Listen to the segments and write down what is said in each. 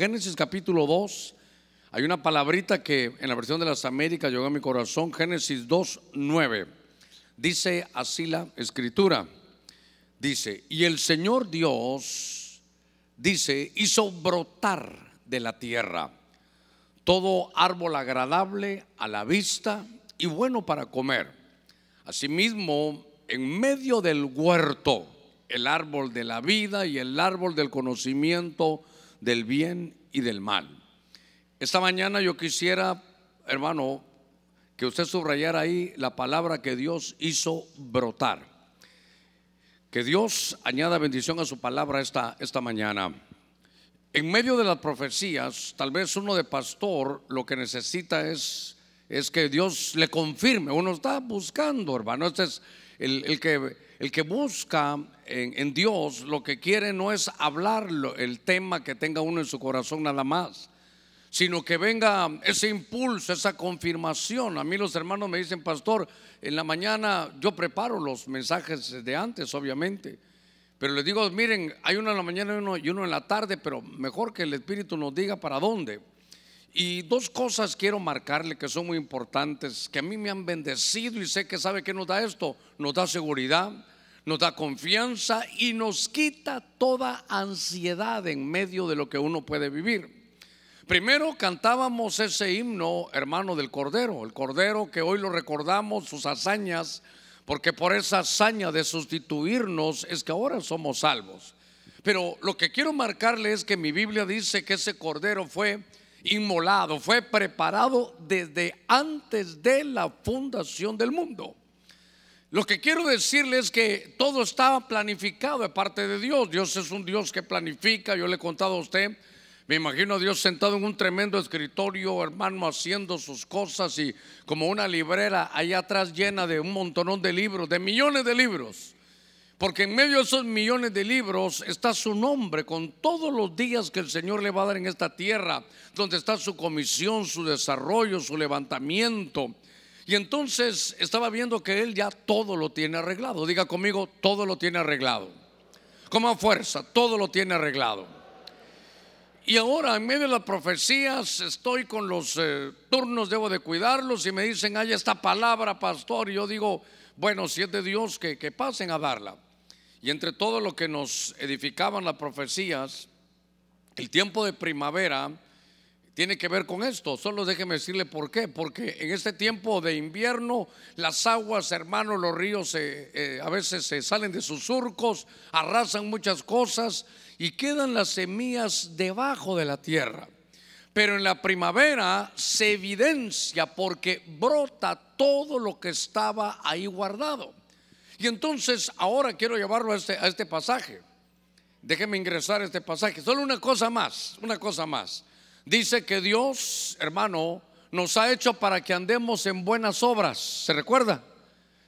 Génesis capítulo 2. Hay una palabrita que en la versión de las Américas llegó a mi corazón, Génesis 2, 9. Dice así la escritura. Dice, y el Señor Dios, dice, hizo brotar de la tierra todo árbol agradable a la vista y bueno para comer. Asimismo, en medio del huerto, el árbol de la vida y el árbol del conocimiento del bien y del mal. Esta mañana yo quisiera, hermano, que usted subrayara ahí la palabra que Dios hizo brotar. Que Dios añada bendición a su palabra esta, esta mañana. En medio de las profecías, tal vez uno de pastor lo que necesita es, es que Dios le confirme. Uno está buscando, hermano. Este es el, que, el que busca en, Dios lo que quiere no es hablar el tema que tenga uno en su corazón nada más, sino que venga ese impulso, esa confirmación. A mí los hermanos me dicen, pastor, en la mañana yo preparo los mensajes de antes, obviamente. Pero les digo, miren, hay uno en la mañana y uno, y uno en la tarde, pero mejor que el Espíritu nos diga para dónde. Y dos cosas quiero marcarle que son muy importantes, que a mí me han bendecido y sé que sabe que nos da esto. Nos da seguridad, nos da confianza y nos quita toda ansiedad en medio de lo que uno puede vivir. Primero cantábamos ese himno, hermano del Cordero, el Cordero que hoy lo recordamos, sus hazañas, porque por esa hazaña de sustituirnos es que ahora somos salvos. Pero lo que quiero marcarle es que mi Biblia dice que ese Cordero fue inmolado, fue preparado desde antes de la fundación del mundo. Lo que quiero decirle es que todo estaba planificado de parte de Dios. Dios es un Dios que planifica. Yo le he contado a usted, me imagino a Dios sentado en un tremendo escritorio, hermano, haciendo sus cosas y como una librera allá atrás llena de un montonón de libros, de millones de libros. Porque en medio de esos millones de libros está su nombre con todos los días que el Señor le va a dar en esta tierra, donde está su comisión, su desarrollo, su levantamiento. Y entonces estaba viendo que Él ya todo lo tiene arreglado. Diga conmigo, todo lo tiene arreglado. Como fuerza, todo lo tiene arreglado. Y ahora en medio de las profecías estoy con los eh, turnos, debo de cuidarlos y me dicen, hay esta palabra, pastor. Y yo digo, bueno, si es de Dios, que, que pasen a darla. Y entre todo lo que nos edificaban las profecías, el tiempo de primavera tiene que ver con esto. Solo déjeme decirle por qué. Porque en este tiempo de invierno, las aguas, hermanos, los ríos eh, a veces se salen de sus surcos, arrasan muchas cosas y quedan las semillas debajo de la tierra. Pero en la primavera se evidencia porque brota todo lo que estaba ahí guardado. Y entonces ahora quiero llevarlo a este, a este pasaje. Déjeme ingresar a este pasaje. Solo una cosa más, una cosa más. Dice que Dios, hermano, nos ha hecho para que andemos en buenas obras. ¿Se recuerda?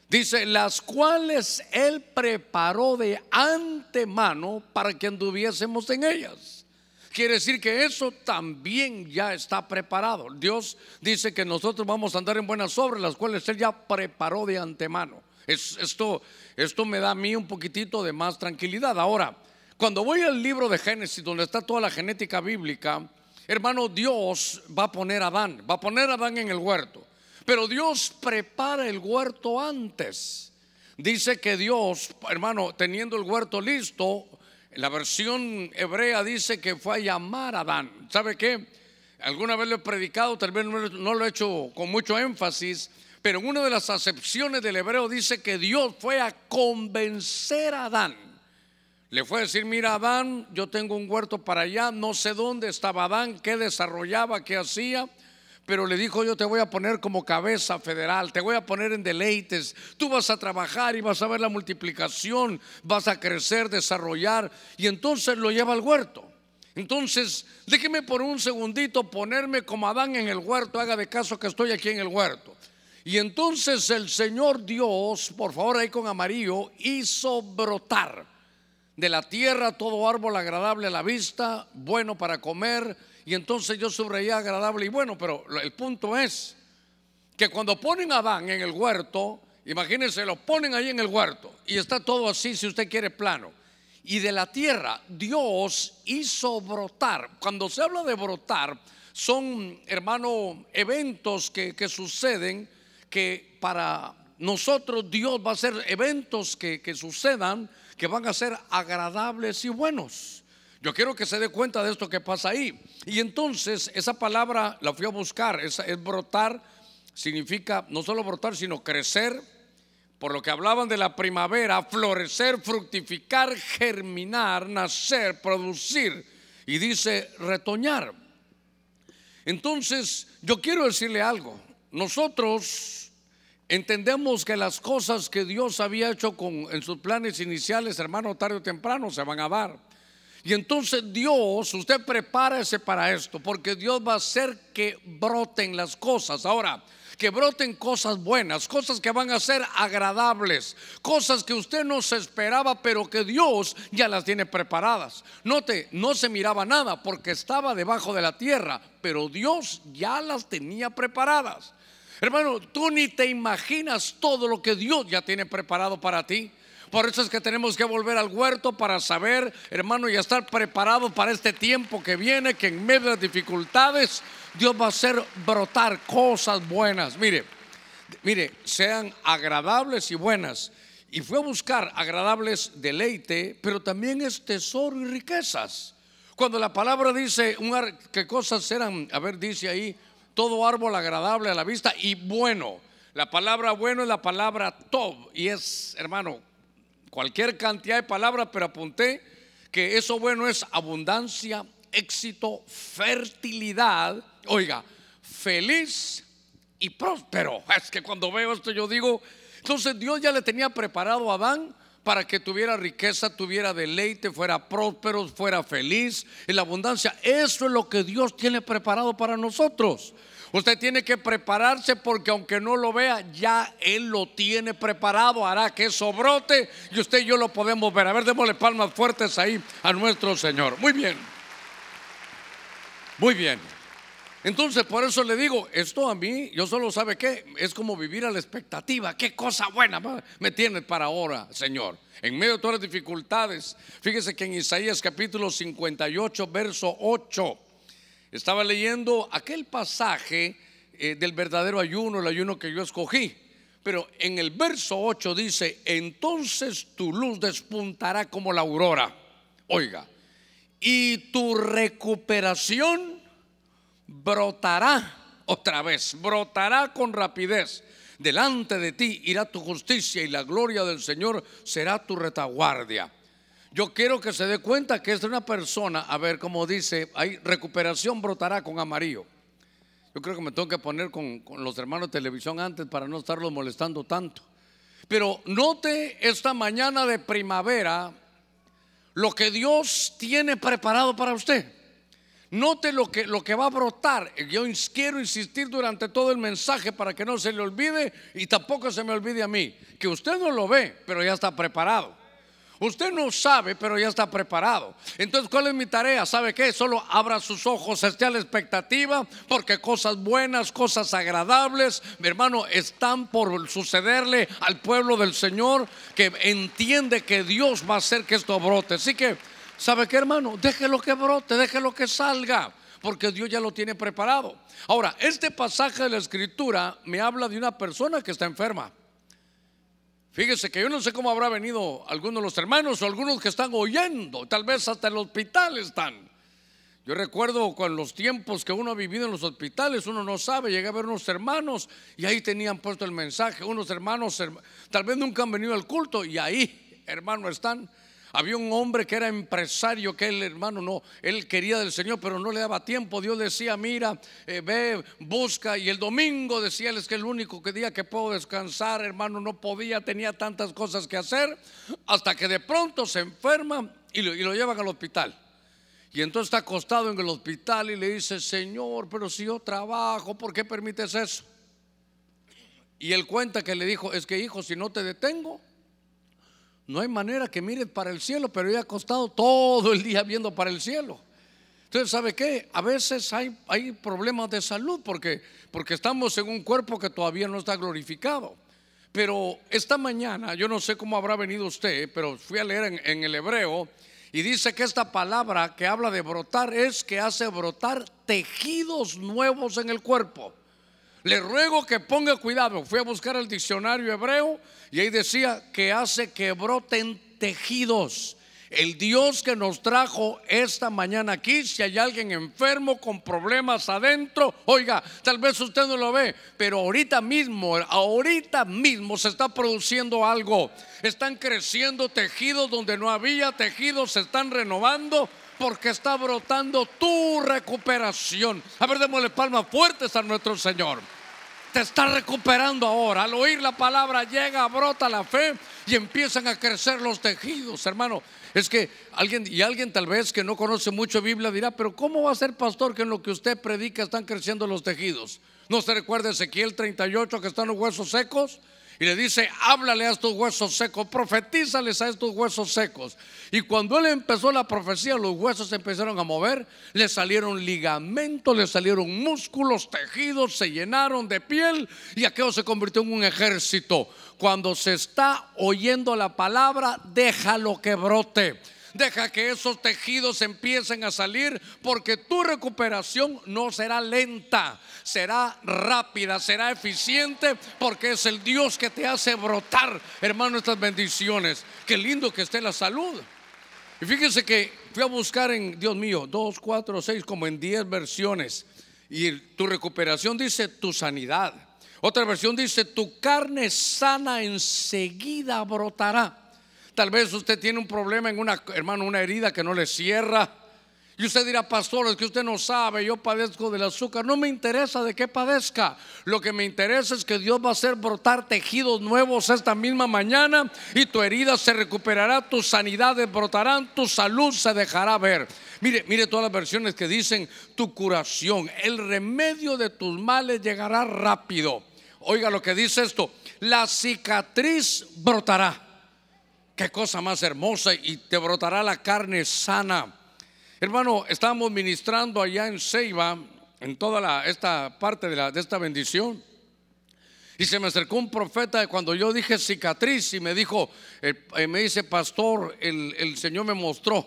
Dice, las cuales Él preparó de antemano para que anduviésemos en ellas. Quiere decir que eso también ya está preparado. Dios dice que nosotros vamos a andar en buenas obras, las cuales Él ya preparó de antemano esto, esto me da a mí un poquitito de más tranquilidad. Ahora, cuando voy al libro de Génesis, donde está toda la genética bíblica, hermano, Dios va a poner a Adán, va a poner a Adán en el huerto. Pero Dios prepara el huerto antes. Dice que Dios, hermano, teniendo el huerto listo, la versión hebrea dice que fue a llamar a Adán. ¿Sabe qué? Alguna vez lo he predicado, tal vez no lo he hecho con mucho énfasis, pero en una de las acepciones del hebreo dice que Dios fue a convencer a Adán. Le fue a decir, mira Adán, yo tengo un huerto para allá, no sé dónde estaba Adán, qué desarrollaba, qué hacía, pero le dijo, yo te voy a poner como cabeza federal, te voy a poner en deleites, tú vas a trabajar y vas a ver la multiplicación, vas a crecer, desarrollar, y entonces lo lleva al huerto. Entonces, déjeme por un segundito ponerme como Adán en el huerto, haga de caso que estoy aquí en el huerto. Y entonces el Señor Dios, por favor ahí con amarillo, hizo brotar de la tierra todo árbol agradable a la vista, bueno para comer. Y entonces yo subrayé agradable y bueno, pero el punto es que cuando ponen a Adán en el huerto, imagínense, lo ponen ahí en el huerto y está todo así, si usted quiere plano. y de la tierra Dios hizo brotar. Cuando se habla de brotar, son, hermano, eventos que, que suceden que para nosotros Dios va a hacer eventos que, que sucedan que van a ser agradables y buenos. Yo quiero que se dé cuenta de esto que pasa ahí. Y entonces esa palabra la fui a buscar, es, es brotar, significa no solo brotar, sino crecer, por lo que hablaban de la primavera, florecer, fructificar, germinar, nacer, producir. Y dice retoñar. Entonces, yo quiero decirle algo. Nosotros entendemos que las cosas que Dios había hecho con, en sus planes iniciales, hermano, tarde o temprano se van a dar. Y entonces Dios, usted prepárese para esto, porque Dios va a hacer que broten las cosas. Ahora, que broten cosas buenas, cosas que van a ser agradables, cosas que usted no se esperaba, pero que Dios ya las tiene preparadas. Note, no se miraba nada porque estaba debajo de la tierra, pero Dios ya las tenía preparadas. Hermano, tú ni te imaginas todo lo que Dios ya tiene preparado para ti. Por eso es que tenemos que volver al huerto para saber, hermano, y estar preparado para este tiempo que viene, que en medio de las dificultades Dios va a hacer brotar cosas buenas. Mire, mire, sean agradables y buenas. Y fue a buscar agradables deleite, pero también es tesoro y riquezas. Cuando la palabra dice que cosas eran, a ver, dice ahí, todo árbol agradable a la vista y bueno. La palabra bueno es la palabra tob y es, hermano, cualquier cantidad de palabras, pero apunté que eso bueno es abundancia, éxito, fertilidad, oiga, feliz y próspero. Es que cuando veo esto yo digo, entonces Dios ya le tenía preparado a Adán para que tuviera riqueza, tuviera deleite, fuera próspero, fuera feliz en la abundancia. Eso es lo que Dios tiene preparado para nosotros. Usted tiene que prepararse porque aunque no lo vea, ya Él lo tiene preparado, hará que eso brote y usted y yo lo podemos ver. A ver, démosle palmas fuertes ahí a nuestro Señor. Muy bien. Muy bien. Entonces, por eso le digo, esto a mí, yo solo sabe qué, es como vivir a la expectativa. Qué cosa buena me tiene para ahora, Señor. En medio de todas las dificultades. Fíjese que en Isaías capítulo 58, verso 8 estaba leyendo aquel pasaje eh, del verdadero ayuno, el ayuno que yo escogí. Pero en el verso 8 dice, entonces tu luz despuntará como la aurora. Oiga, y tu recuperación brotará otra vez, brotará con rapidez. Delante de ti irá tu justicia y la gloria del Señor será tu retaguardia. Yo quiero que se dé cuenta que es de una persona, a ver, como dice, hay recuperación brotará con amarillo. Yo creo que me tengo que poner con, con los hermanos de televisión antes para no estarlos molestando tanto. Pero note esta mañana de primavera lo que Dios tiene preparado para usted. Note lo que, lo que va a brotar. Yo quiero insistir durante todo el mensaje para que no se le olvide y tampoco se me olvide a mí, que usted no lo ve, pero ya está preparado. Usted no sabe, pero ya está preparado. Entonces, ¿cuál es mi tarea? ¿Sabe qué? Solo abra sus ojos, esté a la expectativa, porque cosas buenas, cosas agradables, mi hermano, están por sucederle al pueblo del Señor que entiende que Dios va a hacer que esto brote. Así que, ¿sabe qué, hermano? Déjelo que brote, déjelo que salga porque Dios ya lo tiene preparado. Ahora, este pasaje de la escritura me habla de una persona que está enferma. Fíjese que yo no sé cómo habrá venido algunos de los hermanos o algunos que están oyendo, tal vez hasta el hospital están. Yo recuerdo con los tiempos que uno ha vivido en los hospitales, uno no sabe, llegué a ver unos hermanos y ahí tenían puesto el mensaje, unos hermanos, tal vez nunca han venido al culto y ahí, hermano, están había un hombre que era empresario, que el hermano no, él quería del Señor, pero no le daba tiempo. Dios decía, mira, eh, ve, busca. Y el domingo decía él es que el único día que puedo descansar, hermano, no podía, tenía tantas cosas que hacer, hasta que de pronto se enferma y lo, y lo llevan al hospital. Y entonces está acostado en el hospital y le dice, Señor, pero si yo trabajo, ¿por qué permites eso? Y él cuenta que le dijo, es que hijo, si no te detengo, no hay manera que mire para el cielo, pero he acostado todo el día viendo para el cielo. Entonces, ¿sabe qué? A veces hay, hay problemas de salud porque, porque estamos en un cuerpo que todavía no está glorificado. Pero esta mañana, yo no sé cómo habrá venido usted, pero fui a leer en el hebreo y dice que esta palabra que habla de brotar es que hace brotar tejidos nuevos en el cuerpo. Le ruego que ponga cuidado. Fui a buscar el diccionario hebreo y ahí decía que hace que broten tejidos. El Dios que nos trajo esta mañana aquí, si hay alguien enfermo con problemas adentro, oiga, tal vez usted no lo ve, pero ahorita mismo, ahorita mismo se está produciendo algo. Están creciendo tejidos donde no había tejidos, se están renovando porque está brotando tu recuperación. A ver, démosle palmas fuertes a nuestro Señor te está recuperando ahora. Al oír la palabra llega, brota la fe y empiezan a crecer los tejidos, hermano. Es que alguien y alguien tal vez que no conoce mucho Biblia dirá, pero ¿cómo va a ser pastor que en lo que usted predica están creciendo los tejidos? ¿No se recuerda Ezequiel 38 que están los huesos secos? Y le dice, háblale a estos huesos secos, profetízales a estos huesos secos. Y cuando él empezó la profecía, los huesos se empezaron a mover, le salieron ligamentos, le salieron músculos, tejidos, se llenaron de piel y aquello se convirtió en un ejército. Cuando se está oyendo la palabra, déjalo que brote. Deja que esos tejidos empiecen a salir porque tu recuperación no será lenta, será rápida, será eficiente porque es el Dios que te hace brotar, hermano, estas bendiciones. Qué lindo que esté la salud. Y fíjense que fui a buscar en, Dios mío, dos, cuatro, seis, como en diez versiones. Y tu recuperación dice tu sanidad. Otra versión dice tu carne sana enseguida brotará. Tal vez usted tiene un problema en una, hermano, una herida que no le cierra. Y usted dirá, pastor, es que usted no sabe, yo padezco del azúcar. No me interesa de qué padezca. Lo que me interesa es que Dios va a hacer brotar tejidos nuevos esta misma mañana y tu herida se recuperará, tus sanidades brotarán, tu salud se dejará ver. Mire, mire todas las versiones que dicen tu curación, el remedio de tus males llegará rápido. Oiga lo que dice esto, la cicatriz brotará. Qué cosa más hermosa y te brotará la carne sana. Hermano, estábamos ministrando allá en Ceiba, en toda esta parte de, la, esta bendición. Y se me acercó un profeta cuando yo dije cicatriz y me dijo, eh, me dice, pastor, el, el Señor me mostró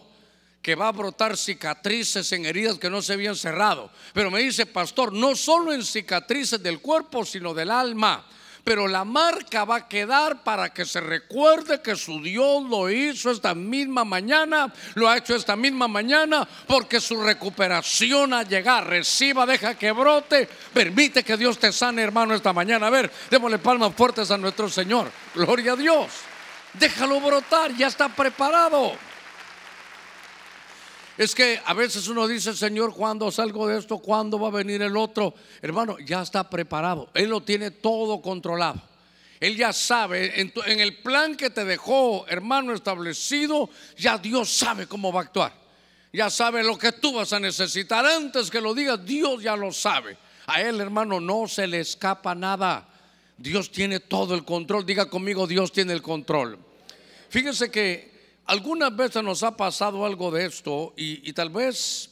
que va a brotar cicatrices en heridas que no se habían cerrado. Pero me dice, pastor, no solo en cicatrices del cuerpo, sino del alma pero la marca va a quedar para que se recuerde que su Dios lo hizo esta misma mañana, lo ha hecho esta misma mañana, porque su recuperación a llegar, reciba, deja que brote, permite que Dios te sane, hermano, esta mañana. A ver, démosle palmas fuertes a nuestro Señor. Gloria a Dios. Déjalo brotar, ya está preparado. Es que a veces uno dice, Señor, ¿cuándo salgo de esto? ¿Cuándo va a venir el otro? Hermano, ya está preparado. Él lo tiene todo controlado. Él ya sabe, en, en, el plan que te dejó, hermano, establecido, ya Dios sabe cómo va a actuar. Ya sabe lo que tú vas a necesitar. Antes que lo digas, Dios ya lo sabe. A Él, hermano, no se le escapa nada. Dios tiene todo el control. Diga conmigo, Dios tiene el control. Fíjese que algunas veces nos ha pasado algo de esto y, tal vez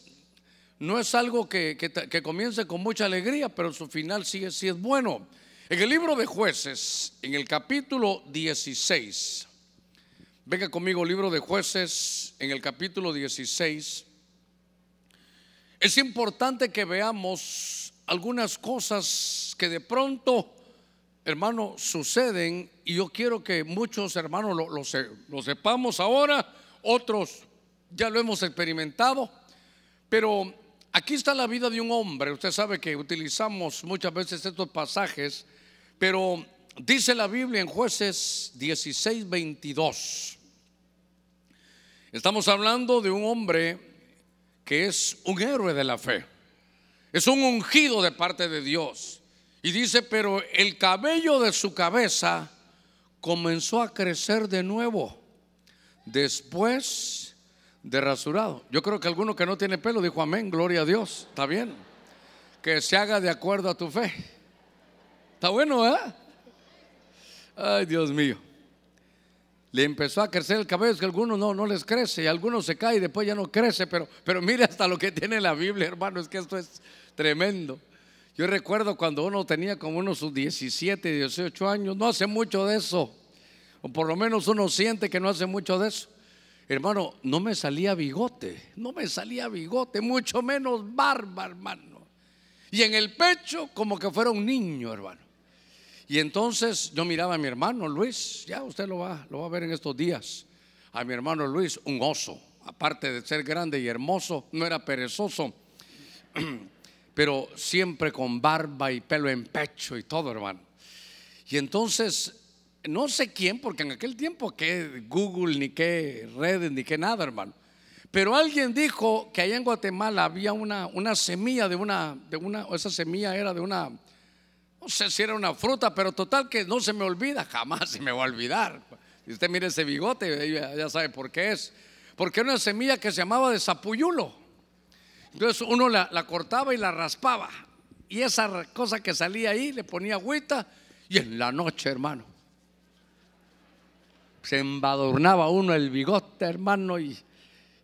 no es algo que, comience con mucha alegría, pero su final sí, sí es bueno. En el libro de jueces, en el capítulo 16, venga conmigo, libro de jueces, en el capítulo 16, es importante que veamos algunas cosas que de pronto hermano, suceden y yo quiero que muchos hermanos lo, sepamos ahora, otros ya lo hemos experimentado, pero aquí está la vida de un hombre. Usted sabe que utilizamos muchas veces estos pasajes, pero dice la Biblia en jueces 16, 22. Estamos hablando de un hombre que es un héroe de la fe, es un ungido de parte de Dios. Y dice, pero el cabello de su cabeza comenzó a crecer de nuevo después de rasurado. Yo creo que alguno que no tiene pelo dijo amén, gloria a Dios. Está bien. Que se haga de acuerdo a tu fe. Está bueno, ¿eh? Ay, Dios mío. Le empezó a crecer el cabello, es que algunos no, no les crece, y algunos se cae y después ya no crece, pero, pero mire hasta lo que tiene la Biblia, hermano, es que esto es tremendo. Yo recuerdo cuando uno tenía como unos 17, 18 años, no hace mucho de eso, o por lo menos uno siente que no hace mucho de eso. Hermano, no me salía bigote, no me salía bigote, mucho menos barba, hermano. Y en el pecho como que fuera un niño, hermano. Y entonces yo miraba a mi hermano Luis, ya usted lo va, lo va a ver en estos días, a mi hermano Luis, un oso, aparte de ser grande y hermoso, no era perezoso pero siempre con barba y pelo en pecho y todo, hermano. Y entonces, no sé quién, porque en aquel tiempo que Google, ni qué redes, ni qué nada, hermano. Pero alguien dijo que allá en Guatemala había una, una semilla de una, de una, esa semilla era de una, no sé si era una fruta, pero total que no se me olvida, jamás se me va a olvidar. Si usted mire ese bigote, ya, ya sabe por qué es. Porque era una semilla que se llamaba de zapuyulo. Entonces uno la, cortaba y la raspaba. Y esa cosa que salía ahí le ponía agüita y en la noche, hermano, se embadurnaba uno el bigote, hermano, y,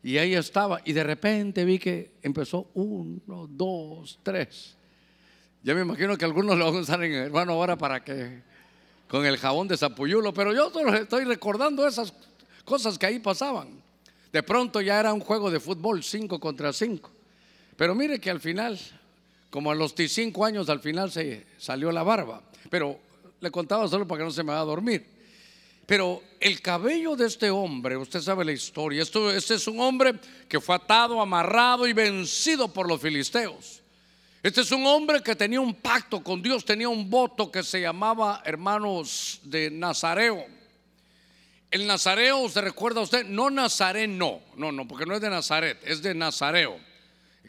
ahí estaba. Y de repente vi que empezó uno, dos, tres. Ya me imagino que algunos lo van a usar en hermano ahora para que con el jabón de Zapuyulo, pero yo solo estoy recordando esas cosas que ahí pasaban. De pronto ya era un juego de fútbol, cinco contra cinco. Pero mire que al final, como a los 5 años, al final se salió la barba. Pero le contaba solo para que no se me va a dormir. Pero el cabello de este hombre, usted sabe la historia, Esto, este es un hombre que fue atado, amarrado y vencido por los filisteos. Este es un hombre que tenía un pacto con Dios, tenía un voto que se llamaba, hermanos, de Nazareo. El Nazareo, ¿se recuerda usted? No Nazareno, no, no, porque no es de Nazaret, es de Nazareo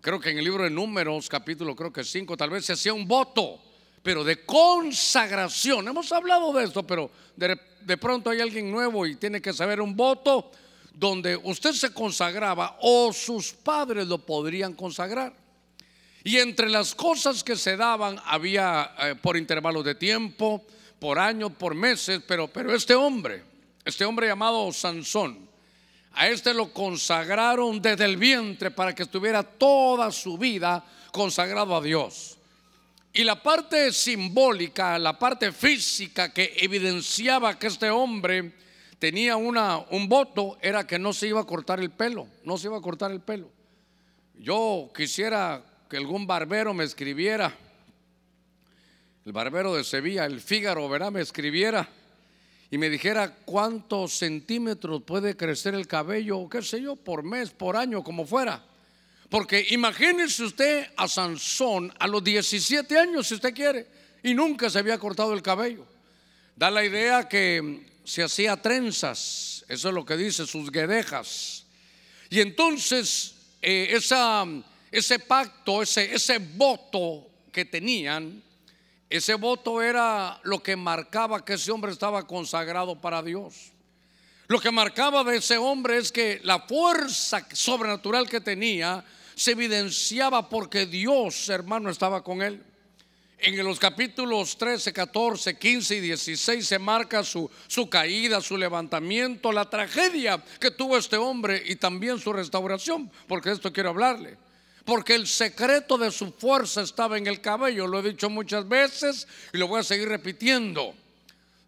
creo que en el libro de números, capítulo creo que 5, tal vez se hacía un voto, pero de consagración. Hemos hablado de esto, pero de, de pronto hay alguien nuevo y tiene que saber un voto donde usted se consagraba o sus padres lo podrían consagrar. Y entre las cosas que se daban había eh, por intervalos de tiempo, por años, por meses, pero, pero este hombre, este hombre llamado Sansón, a este lo consagraron desde el vientre para que estuviera toda su vida consagrado a Dios. Y la parte simbólica, la parte física que evidenciaba que este hombre tenía una, un voto era que no se iba a cortar el pelo, no se iba a cortar el pelo. Yo quisiera que algún barbero me escribiera, el barbero de Sevilla, el Fígaro, verá, me escribiera y me dijera cuántos centímetros puede crecer el cabello, qué sé yo, por mes, por año, como fuera. Porque imagínese usted a Sansón a los 17 años, si usted quiere, y nunca se había cortado el cabello. Da la idea que se hacía trenzas, eso es lo que dice, sus guedejas. Y entonces eh, ese pacto, ese, ese voto que tenían, ese voto era lo que marcaba que ese hombre estaba consagrado para Dios. Lo que marcaba de ese hombre es que la fuerza sobrenatural que tenía se evidenciaba porque Dios, hermano, estaba con él. En los capítulos 13, 14, 15 y 16 se marca su, su caída, su levantamiento, la tragedia que tuvo este hombre y también su restauración, porque de esto quiero hablarle. Porque el secreto de su fuerza estaba en el cabello. Lo he dicho muchas veces y lo voy a seguir repitiendo.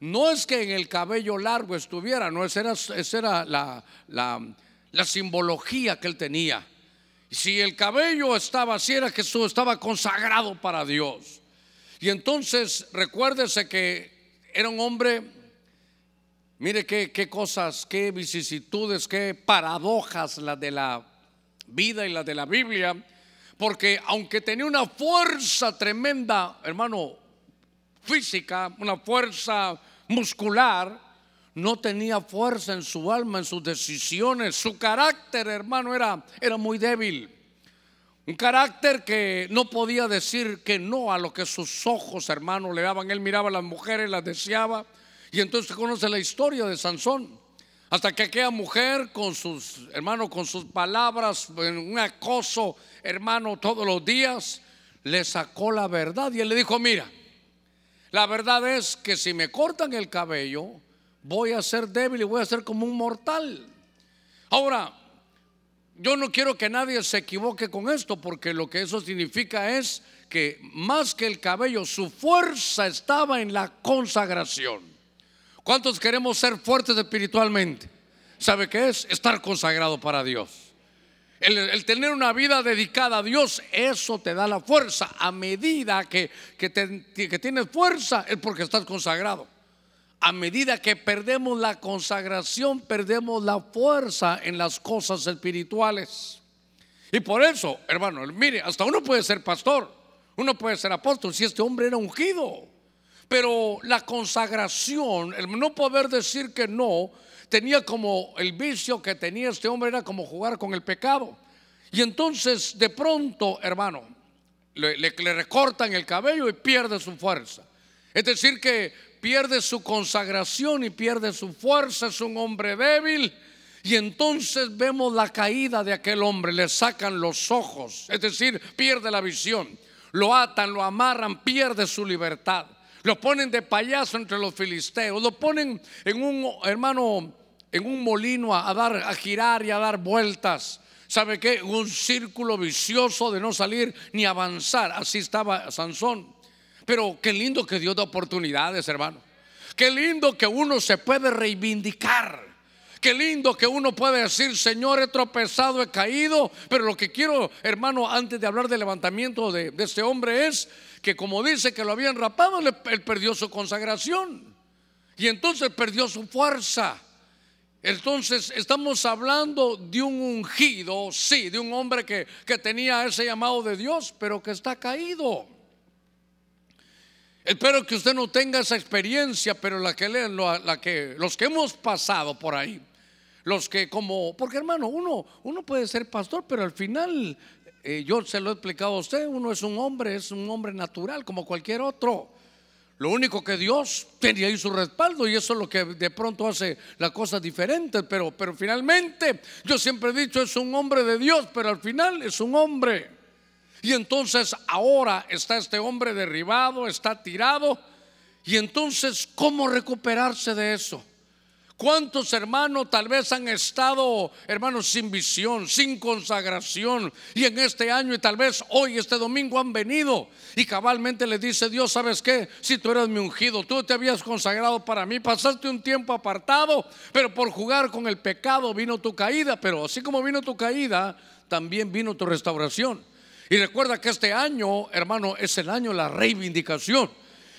No es que en el cabello largo estuviera, no, esa era, era la, la, simbología que él tenía. Si el cabello estaba así, era Jesús estaba consagrado para Dios. Y entonces recuérdese que era un hombre, mire qué, qué cosas, qué vicisitudes, qué paradojas las de la vida y la de la Biblia, porque aunque tenía una fuerza tremenda, hermano, física, una fuerza muscular, no tenía fuerza en su alma, en sus decisiones. Su carácter, hermano, era, era muy débil. Un carácter que no podía decir que no a lo que sus ojos, hermano, le daban. Él miraba a las mujeres, las deseaba. Y entonces conoce la historia de Sansón. Hasta que aquella mujer con sus, hermanos, con sus palabras, un acoso, hermano, todos los días, le sacó la verdad y él le dijo, mira, la verdad es que si me cortan el cabello, voy a ser débil y voy a ser como un mortal. Ahora, yo no quiero que nadie se equivoque con esto, porque lo que eso significa es que más que el cabello, su fuerza estaba en la consagración. ¿Cuántos queremos ser fuertes espiritualmente? ¿Sabe qué es? Estar consagrado para Dios. El, tener una vida dedicada a Dios, eso te da la fuerza. A medida que, que tienes fuerza es porque estás consagrado a medida que perdemos la consagración, perdemos la fuerza en las cosas espirituales. Y por eso, hermano, mire, hasta uno puede ser pastor, uno puede ser apóstol, si este hombre era ungido. Pero la consagración, el no poder decir que no, tenía como el vicio que tenía este hombre, era como jugar con el pecado. Y entonces, de pronto, hermano, le, le recortan el cabello y pierde su fuerza. Es decir, que pierde su consagración y pierde su fuerza, es un hombre débil. Y entonces vemos la caída de aquel hombre, le sacan los ojos, es decir, pierde la visión, lo atan, lo amarran, pierde su libertad, lo ponen de payaso entre los filisteos, lo ponen en un hermano, en un molino a, dar, a girar y a dar vueltas. ¿Sabe qué? Un círculo vicioso de no salir ni avanzar. Así estaba Sansón. Pero qué lindo que Dios da oportunidades, hermano. Qué lindo que uno se puede reivindicar. Qué lindo que uno puede decir, Señor, he tropezado, he caído. Pero lo que quiero, hermano, antes de hablar del levantamiento de, este hombre es que como dice que lo habían rapado, él perdió su consagración. Y entonces perdió su fuerza. Entonces estamos hablando de un ungido, sí, de un hombre que, que tenía ese llamado de Dios, pero que está caído. Espero que usted no tenga esa experiencia, pero la que, la los que hemos pasado por ahí, los que como, porque hermano, uno, uno puede ser pastor, pero al final, eh, yo se lo he explicado a usted, uno es un hombre, es un hombre natural como cualquier otro. Lo único que Dios tenía ahí su respaldo y eso es lo que de pronto hace las cosas diferentes, pero, pero finalmente yo siempre he dicho es un hombre de Dios, pero al final es un hombre. Y entonces ahora está este hombre derribado, está tirado. Y entonces, ¿cómo recuperarse de eso? ¿Cuántos hermanos tal vez han estado, hermanos, sin visión, sin consagración? Y en este año y tal vez hoy, este domingo, han venido. Y cabalmente le dice Dios, ¿sabes qué? Si tú eres mi ungido, tú te habías consagrado para mí, pasaste un tiempo apartado, pero por jugar con el pecado vino tu caída. Pero así como vino tu caída, también vino tu restauración. Y recuerda que este año, hermano, es el año de la reivindicación.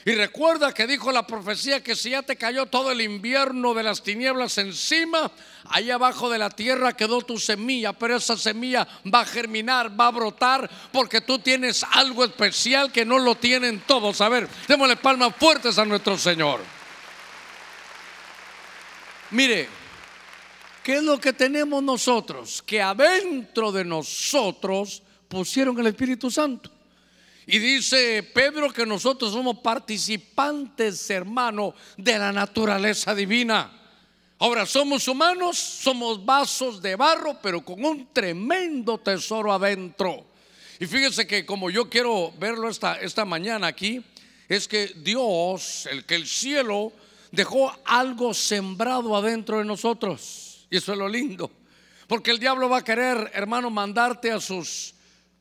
Y recuerda que dijo la profecía que si ya te cayó todo el invierno de las tinieblas encima, ahí abajo de la tierra quedó tu semilla, pero esa semilla va a germinar, va a brotar, porque tú tienes algo especial que no lo tienen todos. A ver, démosle palmas fuertes a nuestro Señor. Mire, ¿qué es lo que tenemos nosotros? Que adentro de nosotros pusieron el Espíritu Santo. Y dice Pedro que nosotros somos participantes, hermano, de la naturaleza divina. Ahora, somos humanos, somos vasos de barro, pero con un tremendo tesoro adentro. Y fíjese que como yo quiero verlo esta, esta mañana aquí, es que Dios, el que el cielo dejó algo sembrado adentro de nosotros. Y eso es lo lindo. Porque el diablo va a querer, hermano, mandarte a sus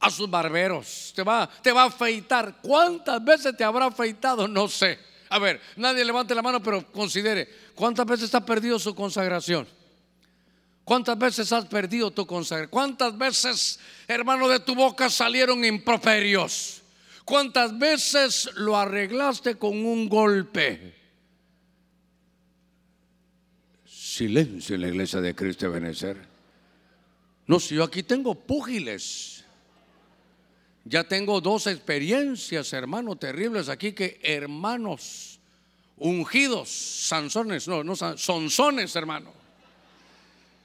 a sus barberos, te va, te va a afeitar. ¿Cuántas veces te habrá afeitado? No sé. A ver, nadie levante la mano, pero considere, ¿cuántas veces has perdido su consagración? ¿Cuántas veces has perdido tu consagración? ¿Cuántas veces, hermano, de tu boca salieron improperios? ¿Cuántas veces lo arreglaste con un golpe? Silencio en la iglesia de Cristo de. No, si yo aquí tengo púgiles ya tengo dos experiencias, hermano, terribles aquí que hermanos ungidos, sanzones, no, no, sonzones, hermano,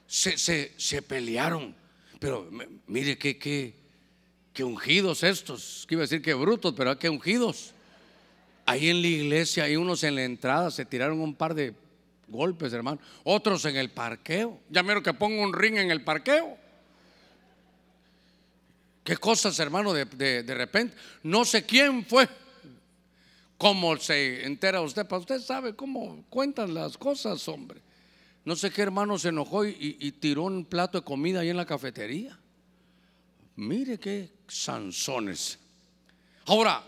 se, se, pelearon. Pero mire qué que, ungidos estos, que iba a decir que brutos, pero que ungidos. Ahí en la iglesia hay unos en la entrada, se tiraron un par de golpes, hermano. Otros en el parqueo. Ya miro que pongo un ring en el parqueo. Qué cosas, hermano, de, de, repente. No sé quién fue. ¿Cómo se entera usted? Para usted sabe cómo cuentan las cosas, hombre. no sé qué hermano se enojó y, y tiró un plato de comida ahí en la cafetería. Mire qué sanzones. Ahora,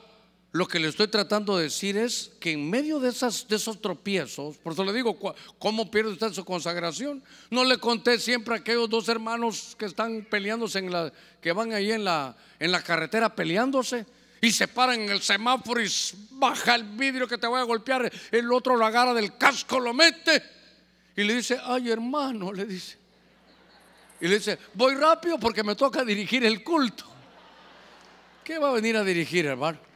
lo que le estoy tratando de decir es que en medio de, esos tropiezos, por eso le digo, ¿cómo pierde usted su consagración? No le conté siempre a aquellos dos hermanos que están peleándose en la, que van ahí en la, en la carretera peleándose y se paran en el semáforo y baja el vidrio que te voy a golpear, el otro lo agarra del casco, lo mete y le dice, ay hermano, le dice. Y le dice, voy rápido porque me toca dirigir el culto. ¿Qué va a venir a dirigir, hermano?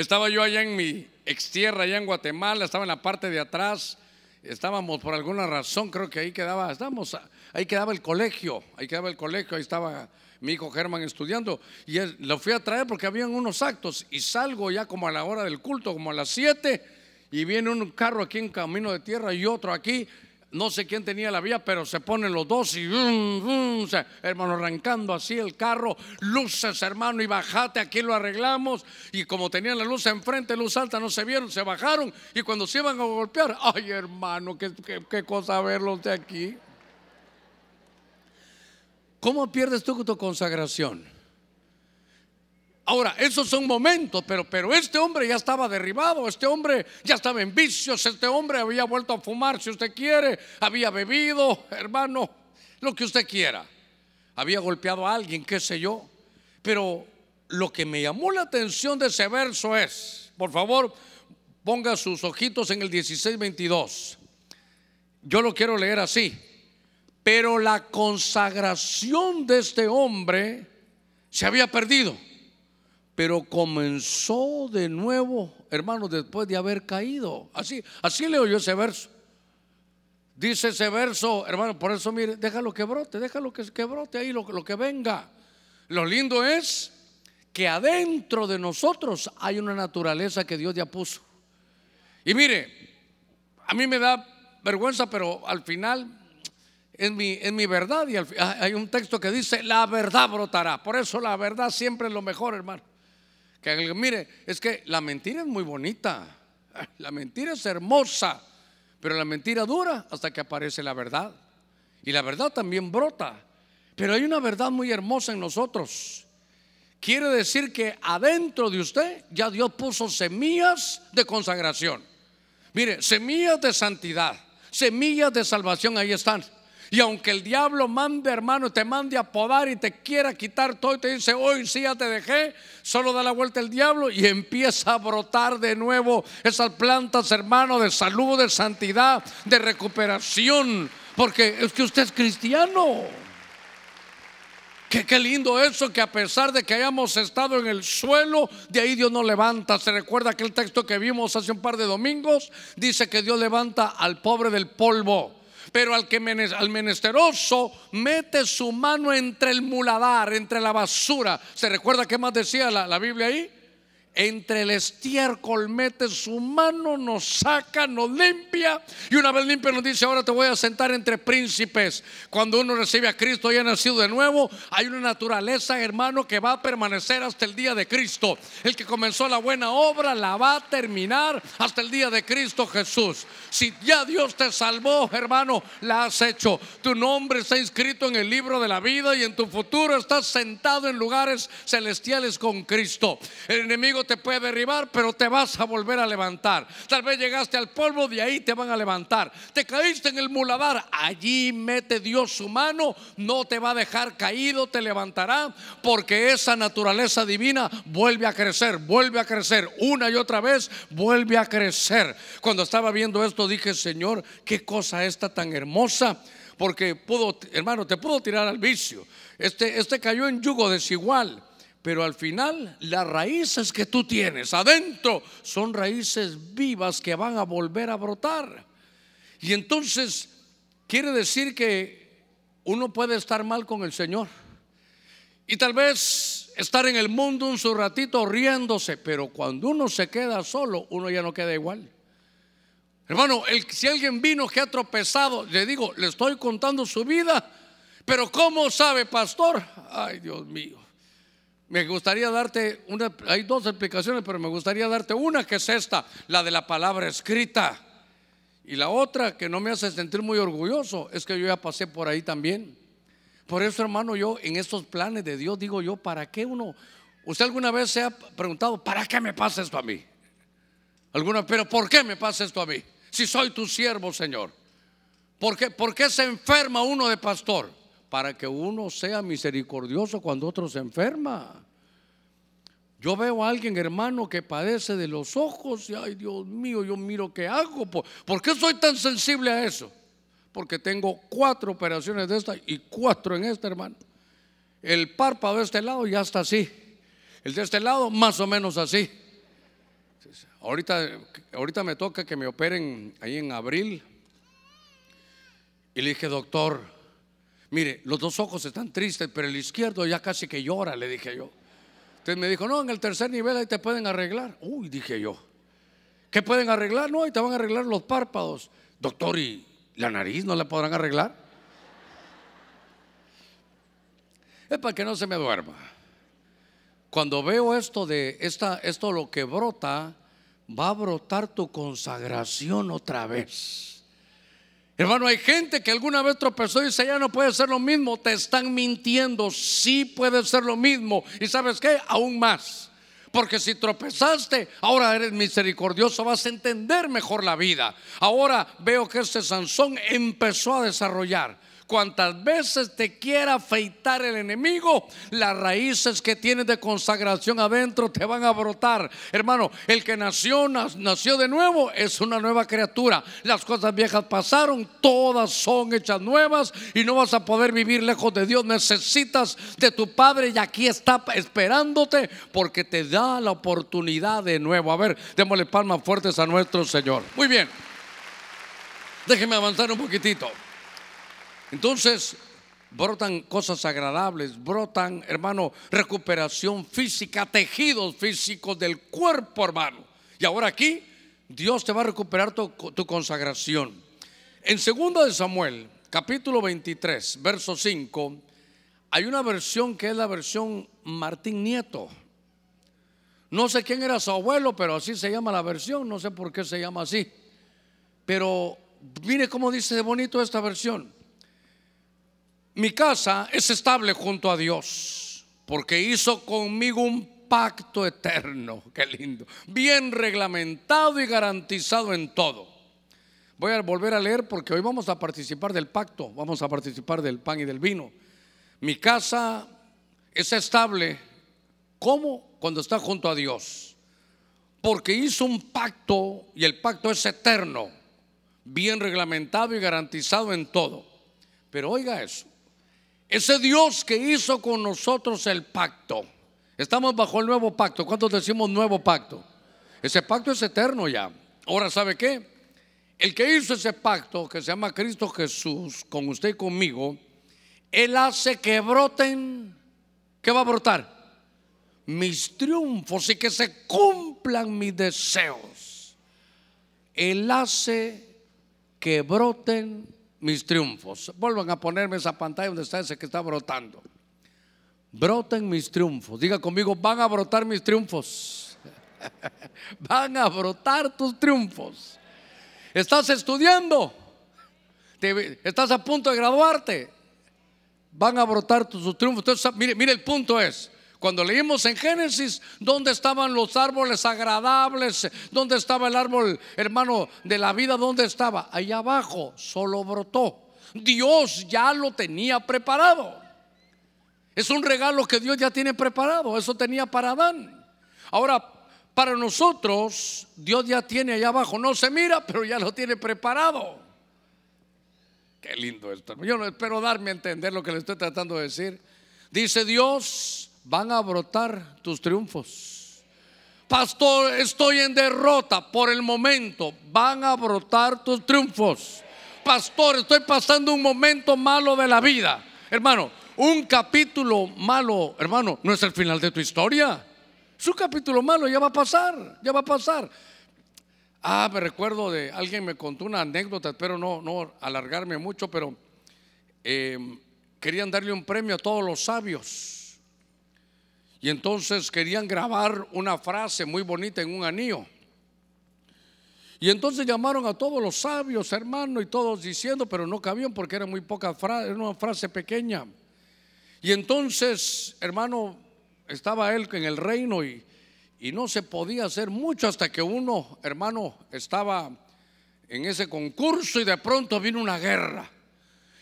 Estaba yo allá en mi ex tierra, allá en Guatemala, estaba en la parte de atrás. Estábamos por alguna razón, creo que ahí quedaba, estábamos, ahí quedaba el colegio, ahí quedaba el colegio, ahí estaba mi hijo Germán estudiando. Y lo fui a traer porque habían unos actos. Y salgo ya como a la hora del culto, como a las 7, y viene un carro aquí en camino de tierra y otro aquí no sé quién tenía la vía, pero se ponen los dos y, hermano, arrancando así el carro, luces, hermano, y bajate, aquí lo arreglamos. Y como tenían la luz enfrente, luz alta, no se vieron, se bajaron. Y cuando se iban a golpear, ay, hermano, qué, qué cosa verlos de aquí. ¿Cómo pierdes tú tu consagración? Ahora, esos son momentos, pero, pero este hombre ya estaba derribado, este hombre ya estaba en vicios, este hombre había vuelto a fumar, si usted quiere, había bebido, hermano, lo que usted quiera. Había golpeado a alguien, qué sé yo. Pero lo que me llamó la atención de ese verso es, por favor, ponga sus ojitos en el 16-22. Yo lo quiero leer así. Pero la consagración de este hombre se había perdido pero comenzó de nuevo, hermanos, después de haber caído. Así, así leo yo ese verso. Dice ese verso, hermano, por eso mire, déjalo que brote, déjalo que, que brote ahí lo, que venga. Lo lindo es que adentro de nosotros hay una naturaleza que Dios ya puso. Y mire, a mí me da vergüenza, pero al final es mi, es mi verdad. Y hay un texto que dice, la verdad brotará. Por eso la verdad siempre es lo mejor, hermano. Que mire, es que la mentira es muy bonita, la mentira es hermosa, pero la mentira dura hasta que aparece la verdad. Y la verdad también brota, pero hay una verdad muy hermosa en nosotros. Quiere decir que adentro de usted ya Dios puso semillas de consagración. Mire, semillas de santidad, semillas de salvación, ahí están. Y aunque el diablo mande, hermano, te mande a podar y te quiera quitar todo y te dice, hoy sí ya te dejé, solo da la vuelta el diablo y empieza a brotar de nuevo esas plantas, hermano, de salud, de santidad, de recuperación. Porque es que usted es cristiano. Qué, lindo eso que a pesar de que hayamos estado en el suelo, de ahí Dios nos levanta. Se recuerda aquel texto que vimos hace un par de domingos. Dice que Dios levanta al pobre del polvo. Pero al que al menesteroso mete su mano entre el muladar, entre la basura. ¿Se recuerda qué más decía la, la Biblia ahí? Entre el estiércol mete su mano, nos saca, nos limpia y una vez limpia nos dice, ahora te voy a sentar entre príncipes. Cuando uno recibe a Cristo y ha nacido de nuevo, hay una naturaleza, hermano, que va a permanecer hasta el día de Cristo. El que comenzó la buena obra la va a terminar hasta el día de Cristo Jesús. Si ya Dios te salvó, hermano, la has hecho. Tu nombre está inscrito en el libro de la vida y en tu futuro estás sentado en lugares celestiales con Cristo. El enemigo te puede derribar, pero te vas a volver a levantar. Tal vez llegaste al polvo, de ahí te van a levantar. Te caíste en el muladar, allí mete Dios su mano, no te va a dejar caído, te levantará, porque esa naturaleza divina vuelve a crecer, vuelve a crecer, una y otra vez vuelve a crecer. Cuando estaba viendo esto dije, Señor, qué cosa esta tan hermosa porque pudo, hermano, te pudo tirar al vicio. Este, este cayó en yugo desigual. Pero al final las raíces que tú tienes adentro son raíces vivas que van a volver a brotar. Y entonces quiere decir que uno puede estar mal con el Señor. Y tal vez estar en el mundo un su ratito riéndose, pero cuando uno se queda solo, uno ya no queda igual. Hermano, si alguien vino que ha tropezado, le digo, le estoy contando su vida, pero ¿cómo sabe, pastor? Ay, Dios mío. Me gustaría darte una, hay dos explicaciones, pero me gustaría darte una que es esta, la de la palabra escrita. Y la otra que no me hace sentir muy orgulloso es que yo ya pasé por ahí también. Por eso, hermano, yo en estos planes de Dios digo yo, ¿para qué uno? ¿Usted alguna vez se ha preguntado, ¿para qué me pasa esto a mí? Alguna, pero ¿por qué me pasa esto a mí? Si soy tu siervo, Señor. ¿Por qué, ¿Por qué se enferma uno de pastor? Para que uno sea misericordioso cuando otro se enferma. Yo veo a alguien, hermano, que padece de los ojos y, ay Dios mío, yo miro qué hago. ¿Por, qué soy tan sensible a eso? Porque tengo cuatro operaciones de esta y cuatro en esta, hermano. El párpado de este lado ya está así. El de este lado más o menos así. Ahorita, ahorita me toca que me operen ahí en abril. Y le dije, doctor, mire, los dos ojos están tristes, pero el izquierdo ya casi que llora, le dije yo. Entonces me dijo, no, en el tercer nivel ahí te pueden arreglar. Uy, dije yo. ¿Qué pueden arreglar? No, ahí te van a arreglar los párpados. Doctor, ¿y la nariz no la podrán arreglar? Es para que no se me duerma. Cuando veo esto de esta, esto lo que brota, va a brotar tu consagración otra vez. Hermano, hay gente que alguna vez tropezó y dice, ya no puede ser lo mismo. Te están mintiendo. Sí puede ser lo mismo. Y sabes qué? Aún más. Porque si tropezaste, ahora eres misericordioso, vas a entender mejor la vida. Ahora veo que este Sansón empezó a desarrollar cuantas veces te quiera afeitar el enemigo, las raíces que tienes de consagración adentro te van a brotar. Hermano, el que nació, nació de nuevo, es una nueva criatura. Las cosas viejas pasaron, todas son hechas nuevas y no vas a poder vivir lejos de Dios. Necesitas de tu Padre y aquí está esperándote porque te da la oportunidad de nuevo. A ver, démosle palmas fuertes a nuestro Señor. Muy bien. Déjeme avanzar un poquitito. Entonces, brotan cosas agradables, brotan, hermano, recuperación física, tejidos físicos del cuerpo, hermano. Y ahora aquí, Dios te va a recuperar tu, consagración. En 2 de Samuel, capítulo 23, verso 5, hay una versión que es la versión Martín Nieto. No sé quién era su abuelo, pero así se llama la versión, no sé por qué se llama así. Pero mire cómo dice bonito esta versión. Mi casa es estable junto a Dios, porque hizo conmigo un pacto eterno, qué lindo, bien reglamentado y garantizado en todo. Voy a volver a leer porque hoy vamos a participar del pacto, vamos a participar del pan y del vino. Mi casa es estable, ¿cómo? Cuando está junto a Dios. Porque hizo un pacto y el pacto es eterno, bien reglamentado y garantizado en todo. Pero oiga eso, ese Dios que hizo con nosotros el pacto. Estamos bajo el nuevo pacto. ¿Cuántos decimos nuevo pacto? Ese pacto es eterno ya. Ahora, ¿sabe qué? El que hizo ese pacto, que se llama Cristo Jesús, con usted y conmigo, Él hace que broten, ¿qué va a brotar? Mis triunfos y que se cumplan mis deseos. Él hace que broten mis triunfos. Vuelvan a ponerme esa pantalla donde está ese que está brotando. Broten mis triunfos. Diga conmigo, van a brotar mis triunfos. van a brotar tus triunfos. Estás estudiando. estás a punto de graduarte. Van a brotar tus triunfos. Entonces, mire, mire, el punto es, cuando leímos en Génesis, ¿dónde estaban los árboles agradables? ¿Dónde estaba el árbol, hermano, de la vida? ¿Dónde estaba? Allá abajo, solo brotó. Dios ya lo tenía preparado. Es un regalo que Dios ya tiene preparado. Eso tenía para Adán. Ahora, para nosotros, Dios ya tiene allá abajo. No se mira, pero ya lo tiene preparado. Qué lindo esto. Yo no espero darme a entender lo que le estoy tratando de decir. Dice Dios, van a brotar tus triunfos. Pastor, estoy en derrota por el momento. Van a brotar tus triunfos. Pastor, estoy pasando un momento malo de la vida. Hermano, un capítulo malo, hermano, no es el final de tu historia. Es un capítulo malo, ya va a pasar, ya va a pasar. Ah, me recuerdo de alguien me contó una anécdota, espero no, no alargarme mucho, pero eh, querían darle un premio a todos los sabios. Y entonces querían grabar una frase muy bonita en un anillo. Y entonces llamaron a todos los sabios, hermano, y todos diciendo, pero no cabían porque era muy poca frase, era una frase pequeña. Y entonces, hermano, estaba él en el reino y, y no se podía hacer mucho hasta que uno, hermano, estaba en ese concurso y de pronto vino una guerra.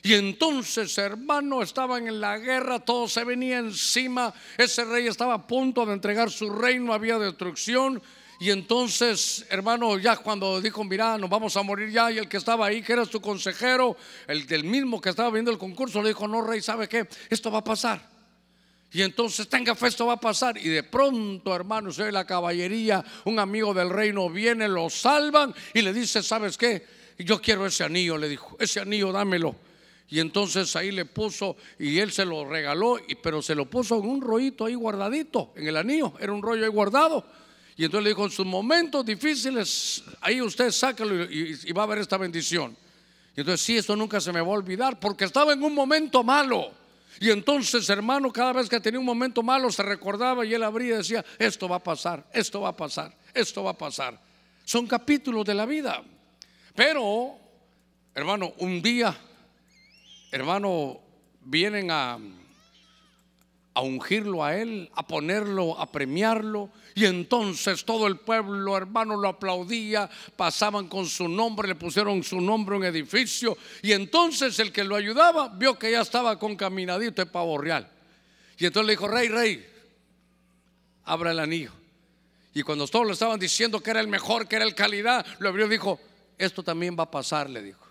Y entonces, hermano, estaban en la guerra, todo se venía encima, ese rey estaba a punto de entregar su reino, había destrucción. Y entonces, hermano, ya cuando dijo, mira, nos vamos a morir ya, y el que estaba ahí, que era su consejero, el del mismo que estaba viendo el concurso, le dijo, no, rey, ¿sabe qué? Esto va a pasar. Y entonces tenga fe, esto va a pasar. Y de pronto, hermano, se la caballería, un amigo del reino viene, lo salvan y le dice, ¿sabes qué? Yo quiero ese anillo, le dijo, ese anillo dámelo. Y entonces ahí le puso y él se lo regaló, pero se lo puso en un rollito ahí guardadito, en el anillo, era un rollo ahí guardado. Y entonces le dijo, en sus momentos difíciles, ahí usted sácalo y, va a ver esta bendición. Y entonces, sí, esto nunca se me va a olvidar, porque estaba en un momento malo. Y entonces, hermano, cada vez que tenía un momento malo, se recordaba y él abría y decía, esto va a pasar, esto va a pasar, esto va a pasar. Son capítulos de la vida. Pero, hermano, un día hermano, vienen a, a ungirlo a él, a ponerlo, a premiarlo. Y entonces todo el pueblo, hermano, lo aplaudía, pasaban con su nombre, le pusieron su nombre en edificio. Y entonces el que lo ayudaba vio que ya estaba con caminadito de pavo real. Y entonces le dijo, rey, rey, abra el anillo. Y cuando todos le estaban diciendo que era el mejor, que era el calidad, lo abrió y dijo, esto también va a pasar, le dijo.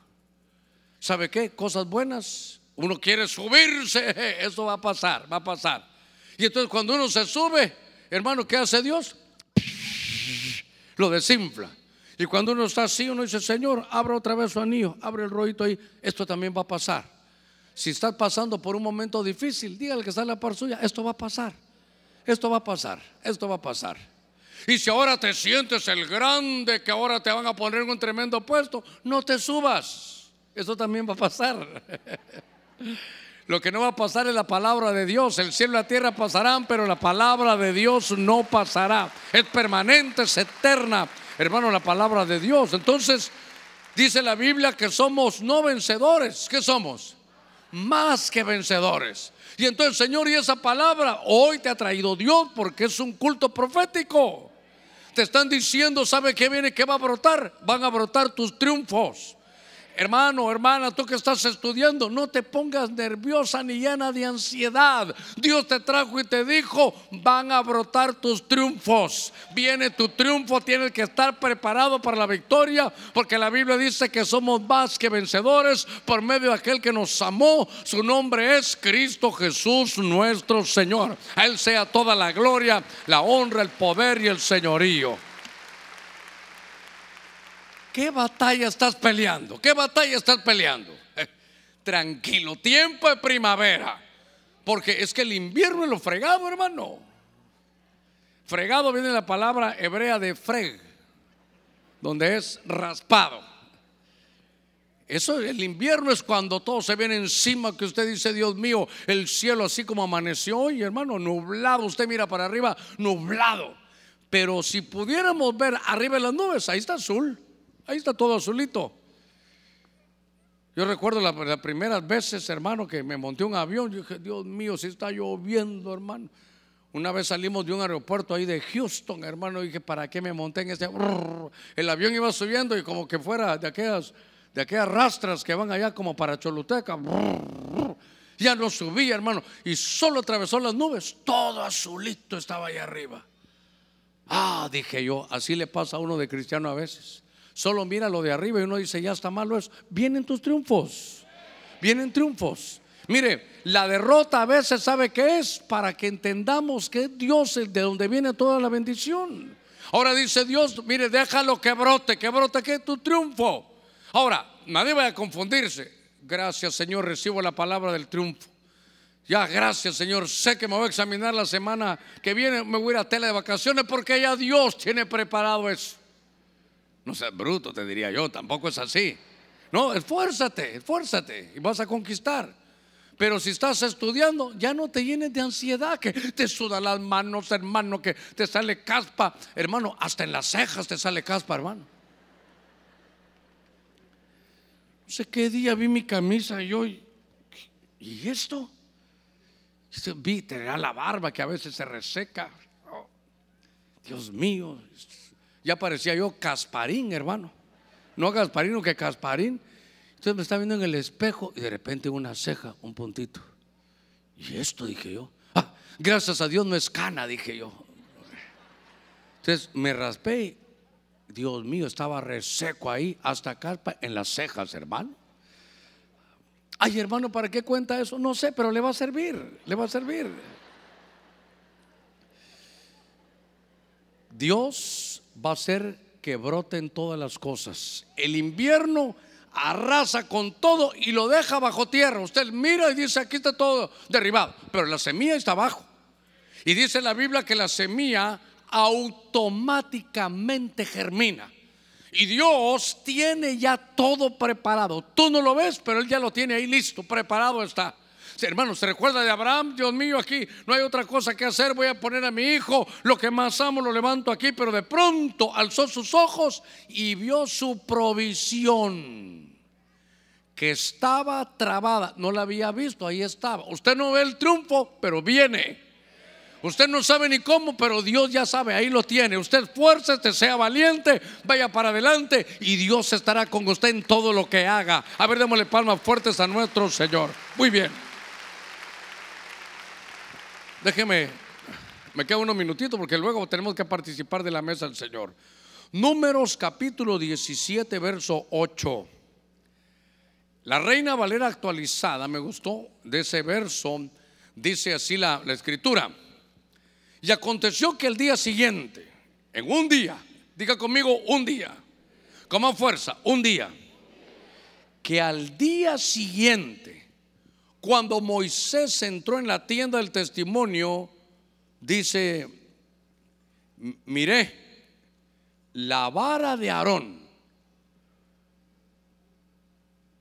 ¿Sabe qué? Cosas buenas. Uno quiere subirse, eso va a pasar, va a pasar. Y entonces cuando uno se sube, hermano, ¿qué hace Dios? Lo desinfla. Y cuando uno está así, uno dice, Señor, abra otra vez su anillo, abre el rollito ahí, esto también va a pasar. Si estás pasando por un momento difícil, dígale que está en la par suya, esto va a pasar, esto va a pasar, esto va a pasar. Y si ahora te sientes el grande que ahora te van a poner en un tremendo puesto, no te subas. Eso también va a pasar. Lo que no va a pasar es la palabra de Dios. El cielo y la tierra pasarán, pero la palabra de Dios no pasará. Es permanente, es eterna, hermano, la palabra de Dios. Entonces, dice la Biblia que somos no vencedores. ¿Qué somos? Más que vencedores. Y entonces, Señor, y esa palabra hoy te ha traído Dios porque es un culto profético. Te están diciendo, ¿sabe qué viene? ¿Qué va a brotar? Van a brotar tus triunfos. Hermano, hermana, tú que estás estudiando, no te pongas nerviosa ni llena de ansiedad. Dios te trajo y te dijo, van a brotar tus triunfos. Viene tu triunfo, tienes que estar preparado para la victoria, porque la Biblia dice que somos más que vencedores por medio de aquel que nos amó. Su nombre es Cristo Jesús nuestro Señor. A Él sea toda la gloria, la honra, el poder y el señorío. ¿Qué batalla estás peleando? ¿Qué batalla estás peleando? tranquilo, tiempo de primavera. Porque es que el invierno es lo fregado, hermano. Fregado viene la palabra hebrea de freg, donde es raspado. Eso, el invierno es cuando todo se viene encima, que usted dice, Dios mío, el cielo así como amaneció hoy, hermano, nublado. Usted mira para arriba, nublado. Pero si pudiéramos ver arriba de las nubes, ahí está azul. Ahí está todo azulito. Yo recuerdo las primeras veces, hermano, que me monté un avión. Yo dije, Dios mío, si está lloviendo, hermano. Una vez salimos de un aeropuerto ahí de Houston, hermano. Dije, ¿para qué me monté en este? El avión iba subiendo y como que fuera de aquellas, de aquellas rastras que van allá como para Choluteca. Ya no subía, hermano. Y solo atravesó las nubes. Todo azulito estaba ahí arriba. Ah, dije yo, así le pasa a uno de cristiano a veces solo mira lo de arriba y uno dice, ya está malo eso. Vienen tus triunfos, vienen triunfos. Mire, la derrota a veces sabe que es para que entendamos que Dios es de donde viene toda la bendición. Ahora dice Dios, mire, déjalo que brote, que brote que tu triunfo. Ahora, nadie vaya a confundirse. Gracias Señor, recibo la palabra del triunfo. Ya, gracias Señor. Sé que me voy a examinar la semana que viene. Me voy a ir a tela de vacaciones porque ya Dios tiene preparado eso. No seas bruto, te diría yo, tampoco es así. No, esfuérzate, esfuérzate y vas a conquistar. Pero si estás estudiando, ya no te llenes de ansiedad, que te sudan las manos, hermano, que te sale caspa. Hermano, hasta en las cejas te sale caspa, hermano. No sé qué día vi mi camisa y yo, ¿y esto? Vi, tenía la barba que a veces se reseca. Oh, Dios mío, ya parecía yo Casparín, hermano. No Gasparino que Casparín. Entonces me estaba viendo en el espejo y de repente una ceja, un puntito. Y esto dije yo. Ah, gracias a Dios no es cana, dije yo. Entonces me raspé. Dios mío, estaba reseco ahí, hasta acá en las cejas, hermano. Ay, hermano, ¿para qué cuenta eso? No sé, pero le va a servir, le va a servir. Dios va a hacer que broten todas las cosas. El invierno arrasa con todo y lo deja bajo tierra. Usted mira y dice, aquí está todo derribado, pero la semilla está abajo. Y dice la Biblia que la semilla automáticamente germina. Y Dios tiene ya todo preparado. Tú no lo ves, pero Él ya lo tiene ahí listo, preparado está. Hermanos, ¿se recuerda de Abraham? Dios mío, aquí no hay otra cosa que hacer. Voy a poner a mi hijo, lo que más amo lo levanto aquí, pero de pronto alzó sus ojos y vio su provisión que estaba trabada. No la había visto, ahí estaba. Usted no ve el triunfo, pero viene. Usted no sabe ni cómo, pero Dios ya sabe, ahí lo tiene. Usted esfuércese, sea valiente, vaya para adelante y Dios estará con usted en todo lo que haga. A ver, démosle palmas fuertes a nuestro Señor. Muy bien. Déjeme, me queda unos minutitos porque luego tenemos que participar de la mesa del Señor. Números capítulo 17, verso 8. La Reina Valera actualizada, me gustó de ese verso, dice así la, la escritura. Y aconteció que el día siguiente, en un día, diga conmigo un día, con más fuerza, un día, que al día siguiente, cuando Moisés entró en la tienda del testimonio, dice, miré, la vara de Aarón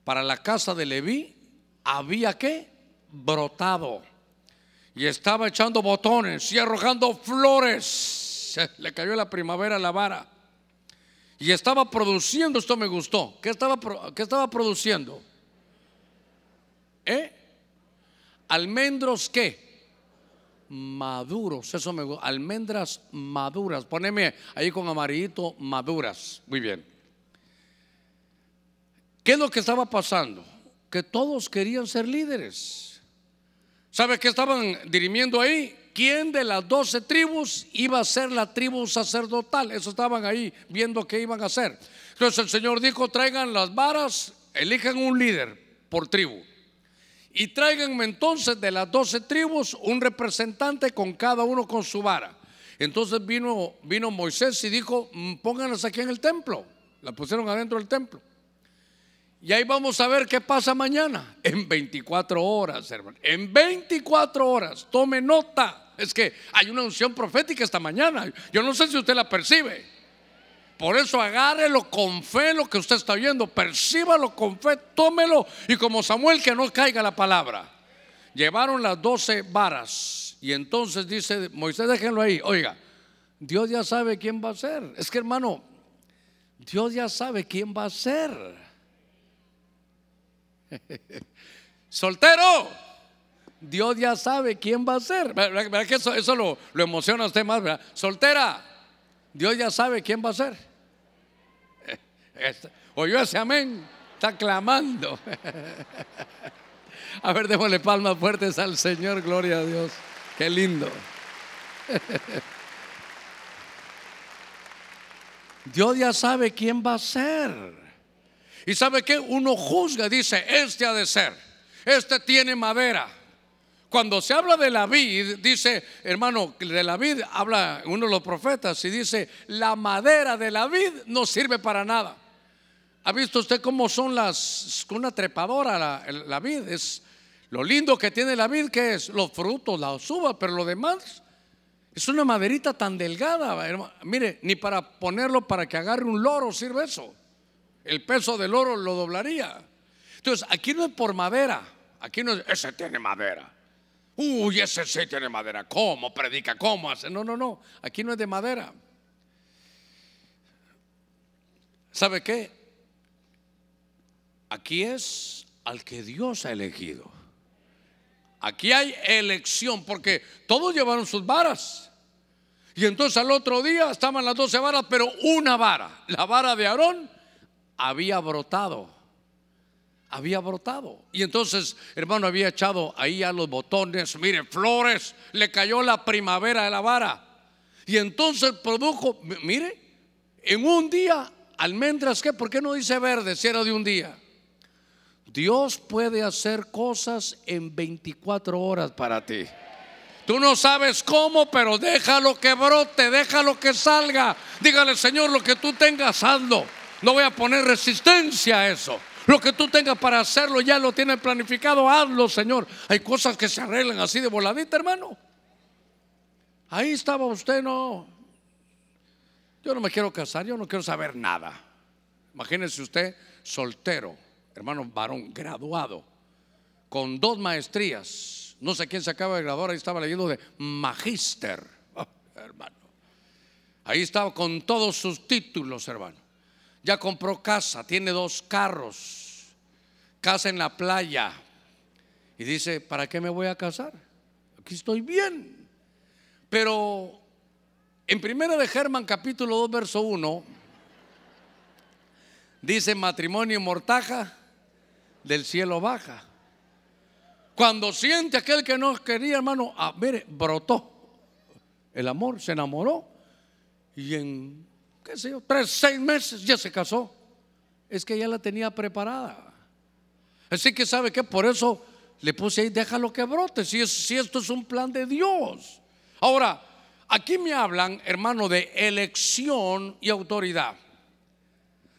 para la casa de Leví había que brotado y estaba echando botones y arrojando flores. Le cayó la primavera la vara. Y estaba produciendo, esto me gustó. ¿Qué estaba, qué estaba produciendo? ¿Eh? Almendros qué? Maduros, eso me gusta. Almendras maduras. Poneme ahí con amarillito maduras. Muy bien. ¿Qué es lo que estaba pasando? Que todos querían ser líderes. ¿Sabe qué estaban dirimiendo ahí? ¿Quién de las doce tribus iba a ser la tribu sacerdotal? Eso estaban ahí viendo qué iban a hacer. Entonces el Señor dijo, traigan las varas, elijan un líder por tribu. Y tráiganme entonces de las doce tribus un representante con cada uno con su vara. Entonces vino, vino Moisés y dijo, mm, pónganlas aquí en el templo. La pusieron adentro del templo. Y ahí vamos a ver qué pasa mañana. En 24 horas, hermano. En 24 horas. Tome nota. Es que hay una unción profética esta mañana. Yo no sé si usted la percibe. Por eso agárrelo con fe lo que usted está viendo. Percíbalo con fe. Tómelo. Y como Samuel, que no caiga la palabra. Llevaron las 12 varas. Y entonces dice Moisés, déjenlo ahí. Oiga, Dios ya sabe quién va a ser. Es que hermano, Dios ya sabe quién va a ser. Soltero, Dios ya sabe quién va a ser. ¿Verdad que eso, eso lo, emociona a usted más? ¿verdad? Soltera, Dios ya sabe quién va a ser. Oyó ese amén, está clamando. A ver, démosle palmas fuertes al Señor, gloria a Dios. Qué lindo. Dios ya sabe quién va a ser. Y sabe que uno juzga, dice, este ha de ser, este tiene madera. Cuando se habla de la vid, dice, hermano, de la vid habla uno de los profetas y dice, la madera de la vid no sirve para nada. ¿Ha visto usted cómo son las, una trepadora la, vid? Es lo lindo que tiene la vid, que es los frutos, la uvas, pero lo demás es una maderita tan delgada. Mire, ni para ponerlo para que agarre un loro sirve eso el peso del oro lo doblaría. Entonces, aquí no es por madera, aquí no es, ese tiene madera. Uy, ese sí tiene madera. ¿Cómo predica? ¿Cómo hace? No, no, no, aquí no es de madera. ¿Sabe qué? Aquí es al que Dios ha elegido. Aquí hay elección porque todos llevaron sus varas. Y entonces al otro día estaban las doce varas, pero una vara, la vara de Aarón, había brotado. Había brotado. Y entonces, hermano, había echado ahí a los botones, mire, flores, le cayó la primavera de la vara. Y entonces produjo, mire, en un día, almendras, ¿qué? ¿Por qué no dice verde si era de un día? Dios puede hacer cosas en 24 horas para ti. Tú no sabes cómo, pero déjalo que brote, déjalo que salga. Dígale, Señor, lo que tú tengas, hazlo. No voy a poner resistencia a eso. Lo que tú tengas para hacerlo ya lo tienes planificado, hazlo, Señor. Hay cosas que se arreglan así de voladita, hermano. Ahí estaba usted, no. Yo no me quiero casar, yo no quiero saber nada. Imagínese usted soltero hermano varón, graduado, con dos maestrías. No sé quién se acaba de graduar, ahí estaba leyendo de magíster, hermano. Ahí estaba con todos sus títulos, hermano. Ya compró casa, tiene dos carros, casa en la playa. Y dice, ¿para qué me voy a casar? Aquí estoy bien. Pero en primera de Germán capítulo 2 verso 1 dice matrimonio mortaja del cielo baja. Cuando siente aquel que no quería, hermano, a, mire, brotó el amor, se enamoró y en, yo, tres, seis meses ya se casó. Es que ya la tenía preparada. Así que sabe que por eso le puse ahí, déjalo que brote, si, es, si esto es un plan de Dios. Ahora, aquí me hablan, hermano, de elección y autoridad.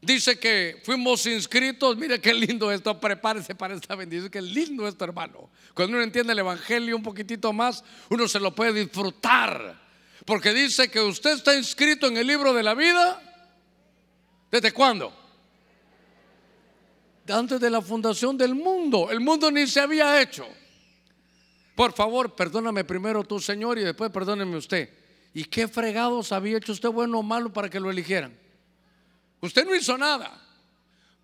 Dice que fuimos inscritos, mire qué lindo esto, prepárese para esta bendición, qué lindo esto hermano. Cuando uno entiende el Evangelio un poquitito más, uno se lo puede disfrutar. Porque dice que usted está inscrito en el libro de la vida. ¿Desde cuándo? Antes de la fundación del mundo. El mundo ni se había hecho. Por favor, perdóname primero tú, Señor, y después perdóneme usted. ¿Y qué fregados había hecho usted bueno o malo para que lo eligieran? Usted no hizo nada.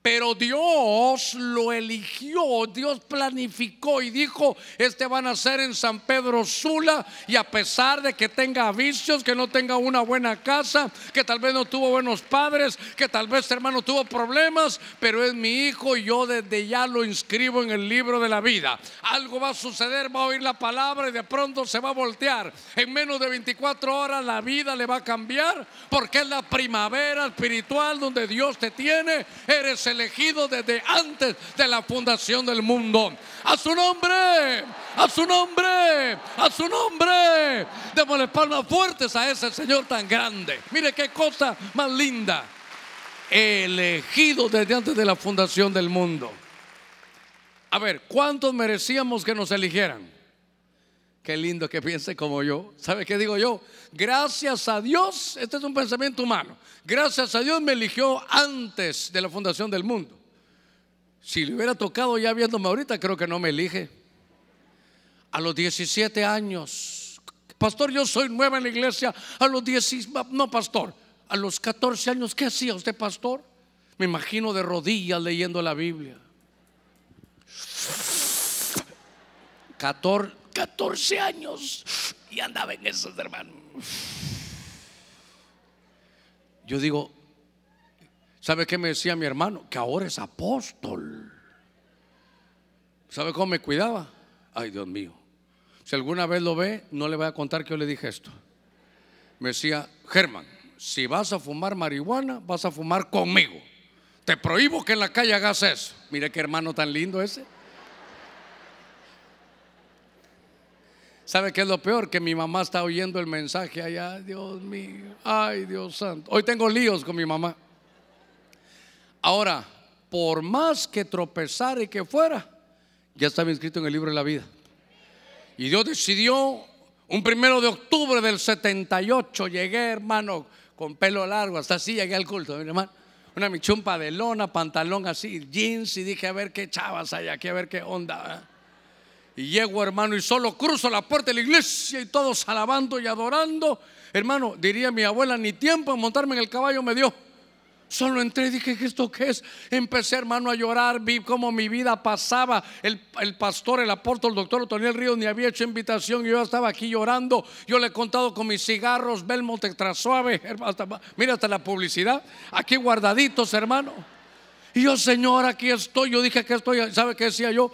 Pero Dios lo eligió, Dios planificó y dijo, este va a nacer en San Pedro Sula y a pesar de que tenga vicios, que no tenga una buena casa, que tal vez no tuvo buenos padres, que tal vez hermano tuvo problemas, pero es mi hijo y yo desde ya lo inscribo en el libro de la vida. Algo va a suceder, va a oír la palabra y de pronto se va a voltear. En menos de 24 horas la vida le va a cambiar porque es la primavera espiritual donde Dios te tiene. Eres el elegido desde antes de la fundación del mundo. A su nombre, a su nombre, a su nombre. Démosle palmas fuertes a ese Señor tan grande. Mire qué cosa más linda. Elegido desde antes de la fundación del mundo. A ver, ¿cuántos merecíamos que nos eligieran? Qué lindo que piense como yo. ¿Sabe qué digo yo? Gracias a Dios, este es un pensamiento humano. Gracias a Dios me eligió antes de la fundación del mundo. Si le hubiera tocado ya viéndome ahorita, creo que no me elige. A los 17 años, pastor, yo soy nueva en la iglesia. A los 10, no, pastor, a los 14 años, ¿qué hacía usted, pastor? Me imagino de rodillas leyendo la Biblia. 14 14 años y andaba en esos, hermanos. Yo digo, ¿sabe qué me decía mi hermano? Que ahora es apóstol. ¿Sabe cómo me cuidaba? Ay, Dios mío. Si alguna vez lo ve, no le voy a contar que yo le dije esto. Me decía, Germán, si vas a fumar marihuana, vas a fumar conmigo. Te prohíbo que en la calle hagas eso. Mire qué hermano tan lindo ese. ¿Sabe qué es lo peor? Que mi mamá está oyendo el mensaje allá. Dios mío, ay Dios santo. Hoy tengo líos con mi mamá. Ahora, por más que tropezara y que fuera, ya estaba inscrito en el libro de la vida. Y Dios decidió, un primero de octubre del 78, llegué, hermano, con pelo largo, hasta así llegué al culto, mi hermano. Una michumpa de lona, pantalón así, jeans, y dije, a ver qué chavas hay aquí, a ver qué onda. Y llego, hermano, y solo cruzo la puerta de la iglesia y todos alabando y adorando. Hermano, diría mi abuela, ni tiempo en montarme en el caballo me dio. Solo entré y dije, ¿esto qué es? Empecé, hermano, a llorar, vi cómo mi vida pasaba. El, pastor, el apóstol, el doctor Otoniel Ríos ni había hecho invitación. Yo estaba aquí llorando. Yo le he contado con mis cigarros, Belmont Extra Suave. mira hasta la publicidad. Aquí guardaditos, hermano. Y yo, Señor, aquí estoy. Yo dije que estoy. ¿Sabe qué decía yo?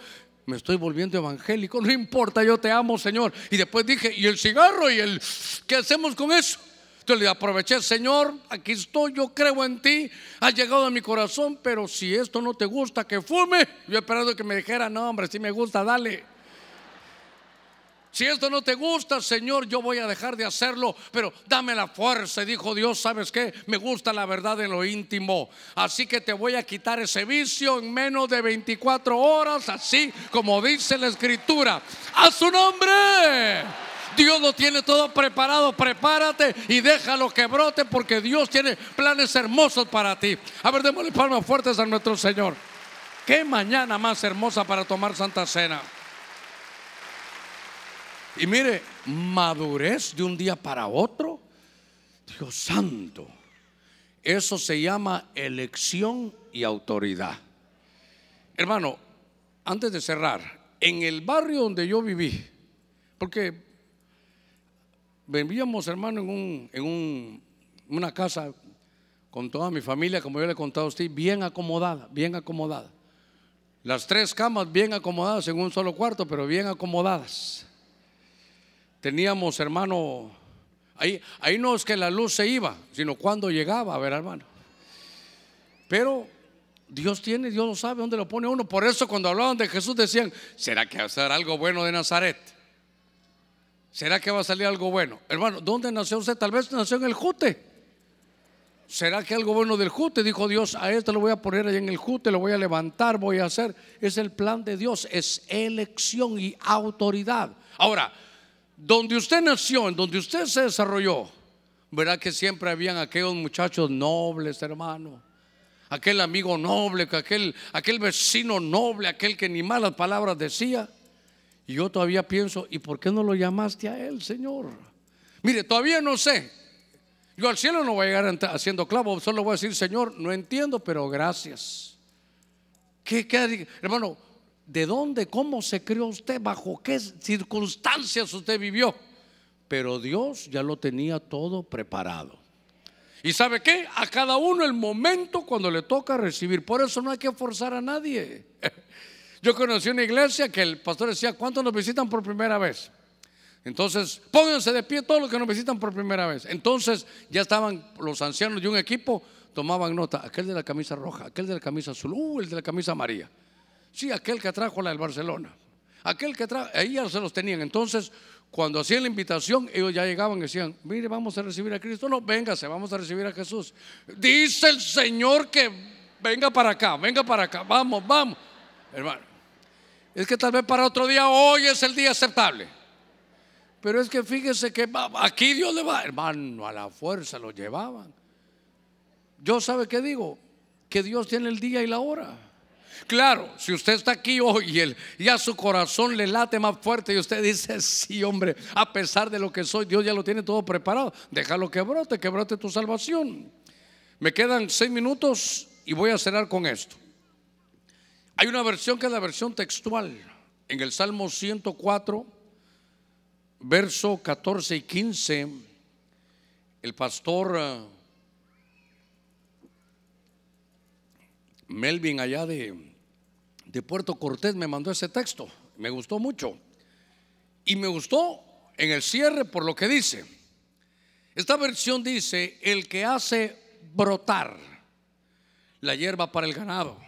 Me estoy volviendo evangélico. No importa, yo te amo, Señor. Y después dije, ¿y el cigarro? ¿Y el qué hacemos con eso? Entonces le aproveché, Señor, aquí estoy, yo creo en ti, ha llegado a mi corazón, pero si esto no te gusta, que fume. Yo esperando que me dijera, no, hombre, si me gusta, dale. Si esto no te gusta, Señor, yo voy a dejar de hacerlo, pero dame la fuerza. dijo Dios, ¿sabes qué? Me gusta la verdad en lo íntimo. Así que te voy a quitar ese vicio en menos de 24 horas, así como dice la escritura. A su nombre. Dios lo tiene todo preparado. Prepárate y déjalo que brote porque Dios tiene planes hermosos para ti. A ver, démosle palmas fuertes a nuestro Señor. Qué mañana más hermosa para tomar Santa Cena. Y mire, madurez de un día para otro. Dios santo. Eso se llama elección y autoridad. Hermano, antes de cerrar, en el barrio donde yo viví, porque vivíamos, hermano, en, un, en una casa con toda mi familia, como yo le he contado a usted, bien acomodada, bien acomodada. Las tres camas bien acomodadas en un solo cuarto, pero bien acomodadas teníamos, hermano, ahí, ahí no es que la luz se iba, sino cuando llegaba, a ver, hermano. Pero Dios tiene, Dios lo sabe dónde lo pone uno. Por eso cuando hablaban de Jesús decían, ¿será que va a ser algo bueno de Nazaret? ¿Será que va a salir algo bueno? Hermano, ¿dónde nació usted? Tal vez nació en el Jute. ¿Será que algo bueno del Jute? Dijo Dios, a este lo voy a poner ahí en el Jute, lo voy a levantar, voy a hacer. Es el plan de Dios, es elección y autoridad. Ahora, donde usted nació, en donde usted se desarrolló, verá que siempre habían aquellos muchachos nobles, hermano. Aquel amigo noble, aquel, aquel vecino noble, aquel que ni malas palabras decía. Y yo todavía pienso, ¿y por qué no lo llamaste a él, Señor? Mire, todavía no sé. Yo al cielo no voy a llegar haciendo clavo, solo voy a decir, Señor, no entiendo, pero gracias. ¿Qué, qué hermano? De dónde, cómo se creó usted, bajo qué circunstancias usted vivió. Pero Dios ya lo tenía todo preparado. ¿Y sabe qué? A cada uno el momento cuando le toca recibir. Por eso no hay que forzar a nadie. Yo conocí una iglesia que el pastor decía, ¿cuántos nos visitan por primera vez? Entonces, pónganse de pie todos los que nos visitan por primera vez. Entonces, ya estaban los ancianos de un equipo, tomaban nota, aquel de la camisa roja, aquel de la camisa azul, uh, el de la camisa amarilla. Sí, aquel que trajo la del Barcelona. Aquel que trajo, ahí ya se los tenían. Entonces, cuando hacían la invitación, ellos ya llegaban y decían, mire, vamos a recibir a Cristo. No, véngase, vamos a recibir a Jesús. Dice el Señor que venga para acá, venga para acá, vamos, vamos. Hermano, es que tal vez para otro día, hoy es el día aceptable. Pero es que fíjese que aquí Dios le va, hermano, a la fuerza lo llevaban. Yo sabe qué digo, que Dios tiene el día y la hora. Claro, si usted está aquí hoy y, ya su corazón le late más fuerte y usted dice, sí, hombre, a pesar de lo que soy, Dios ya lo tiene todo preparado. Déjalo que brote, que brote tu salvación. Me quedan seis minutos y voy a cerrar con esto. Hay una versión que es la versión textual. En el Salmo 104, verso 14 y 15, el pastor eh, Melvin allá de, de Puerto Cortés me mandó ese texto. Me gustó mucho. Y me gustó en el cierre por lo que dice. Esta versión dice, el que hace brotar la hierba para el ganado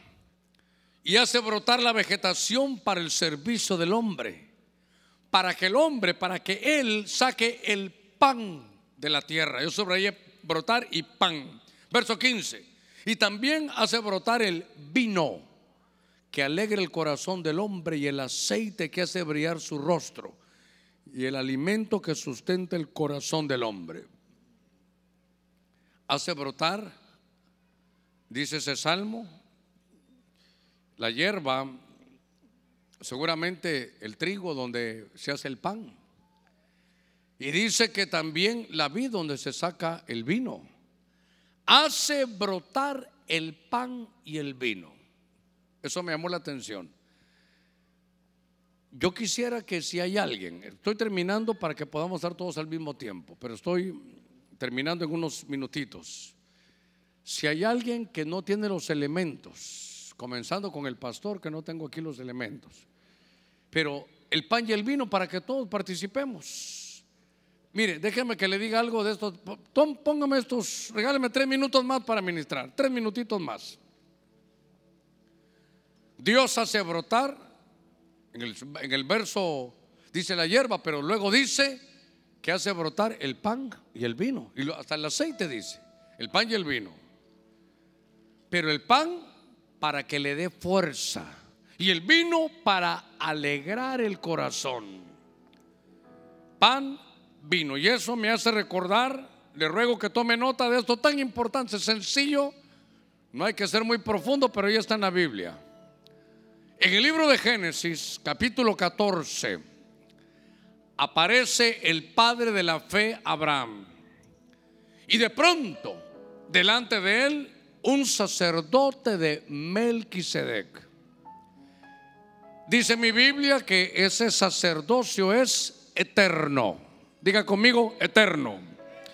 y hace brotar la vegetación para el servicio del hombre, para que el hombre, para que él saque el pan de la tierra. Yo subrayé brotar y pan. Verso 15. Y también hace brotar el vino que alegra el corazón del hombre y el aceite que hace brillar su rostro y el alimento que sustenta el corazón del hombre. Hace brotar, dice ese salmo, la hierba, seguramente el trigo donde se hace el pan. Y dice que también la vid donde se saca el vino. hace brotar el pan y el vino. Eso me llamó la atención. Yo quisiera que si hay alguien, estoy terminando para que podamos estar todos al mismo tiempo, pero estoy terminando en unos minutitos. Si hay alguien que no tiene los elementos, comenzando con el pastor, que no tengo aquí los elementos, pero el pan y el vino para que todos participemos. Mire, déjeme que le diga algo de esto. Póngame estos, regáleme tres minutos más para ministrar, tres minutitos más. Dios hace brotar, en el, verso dice la hierba, pero luego dice que hace brotar el pan y el vino, y hasta el aceite dice, el pan y el vino. Pero el pan para que le dé fuerza y el vino para alegrar el corazón. Pan, vino. Y eso me hace recordar, le ruego que tome nota de esto tan importante, sencillo, no hay que ser muy profundo, pero ya está en la Biblia. En el libro de Génesis, capítulo 14, aparece el padre de la fe, Abraham. Y de pronto, delante de él, un sacerdote de Melquisedec. Dice mi Biblia que ese sacerdocio es eterno. Diga conmigo, eterno.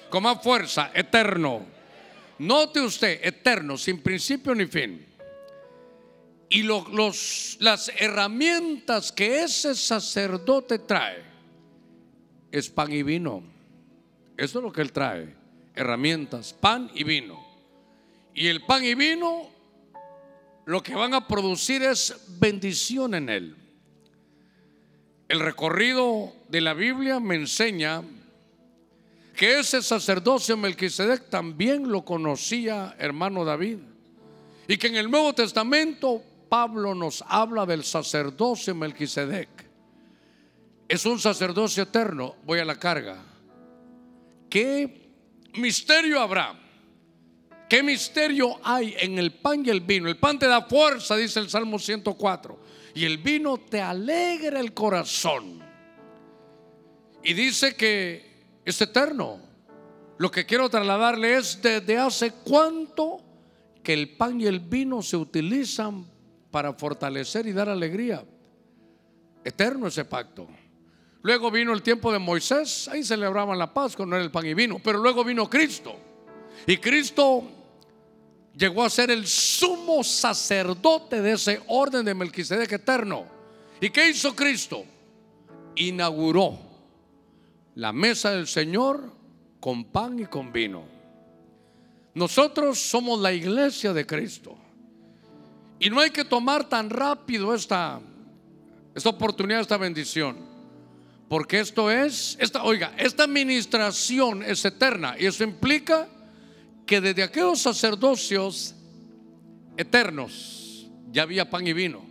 Con más fuerza, eterno. Note usted, eterno, sin principio ni fin. Y los, las herramientas que ese sacerdote trae es pan y vino. Eso es lo que él trae. Herramientas, pan y vino. Y el pan y vino lo que van a producir es bendición en él. El recorrido de la Biblia me enseña que ese sacerdocio Melquisedec también lo conocía hermano David. Y que en el Nuevo Testamento Pablo nos habla del sacerdocio Melquisedec. Es un sacerdocio eterno. Voy a la carga. ¿Qué misterio habrá? ¿Qué misterio hay en el pan y el vino? El pan te da fuerza, dice el Salmo 104. Y el vino te alegra el corazón. Y dice que es eterno. Lo que quiero trasladarle es desde hace cuánto que el pan y el vino se utilizan para fortalecer y dar alegría. Eterno ese pacto. Luego vino el tiempo de Moisés, ahí celebraban la Pascua, no era el pan y vino, pero luego vino Cristo. Y Cristo llegó a ser el sumo sacerdote de ese orden de Melquisedec eterno. ¿Y qué hizo Cristo? Inauguró la mesa del Señor con pan y con vino. Nosotros somos la iglesia de Cristo. Y no hay que tomar tan rápido esta, esta oportunidad, esta bendición. Porque esto es, esta, oiga, esta administración es eterna y eso implica que desde aquellos sacerdocios eternos ya había pan y vino.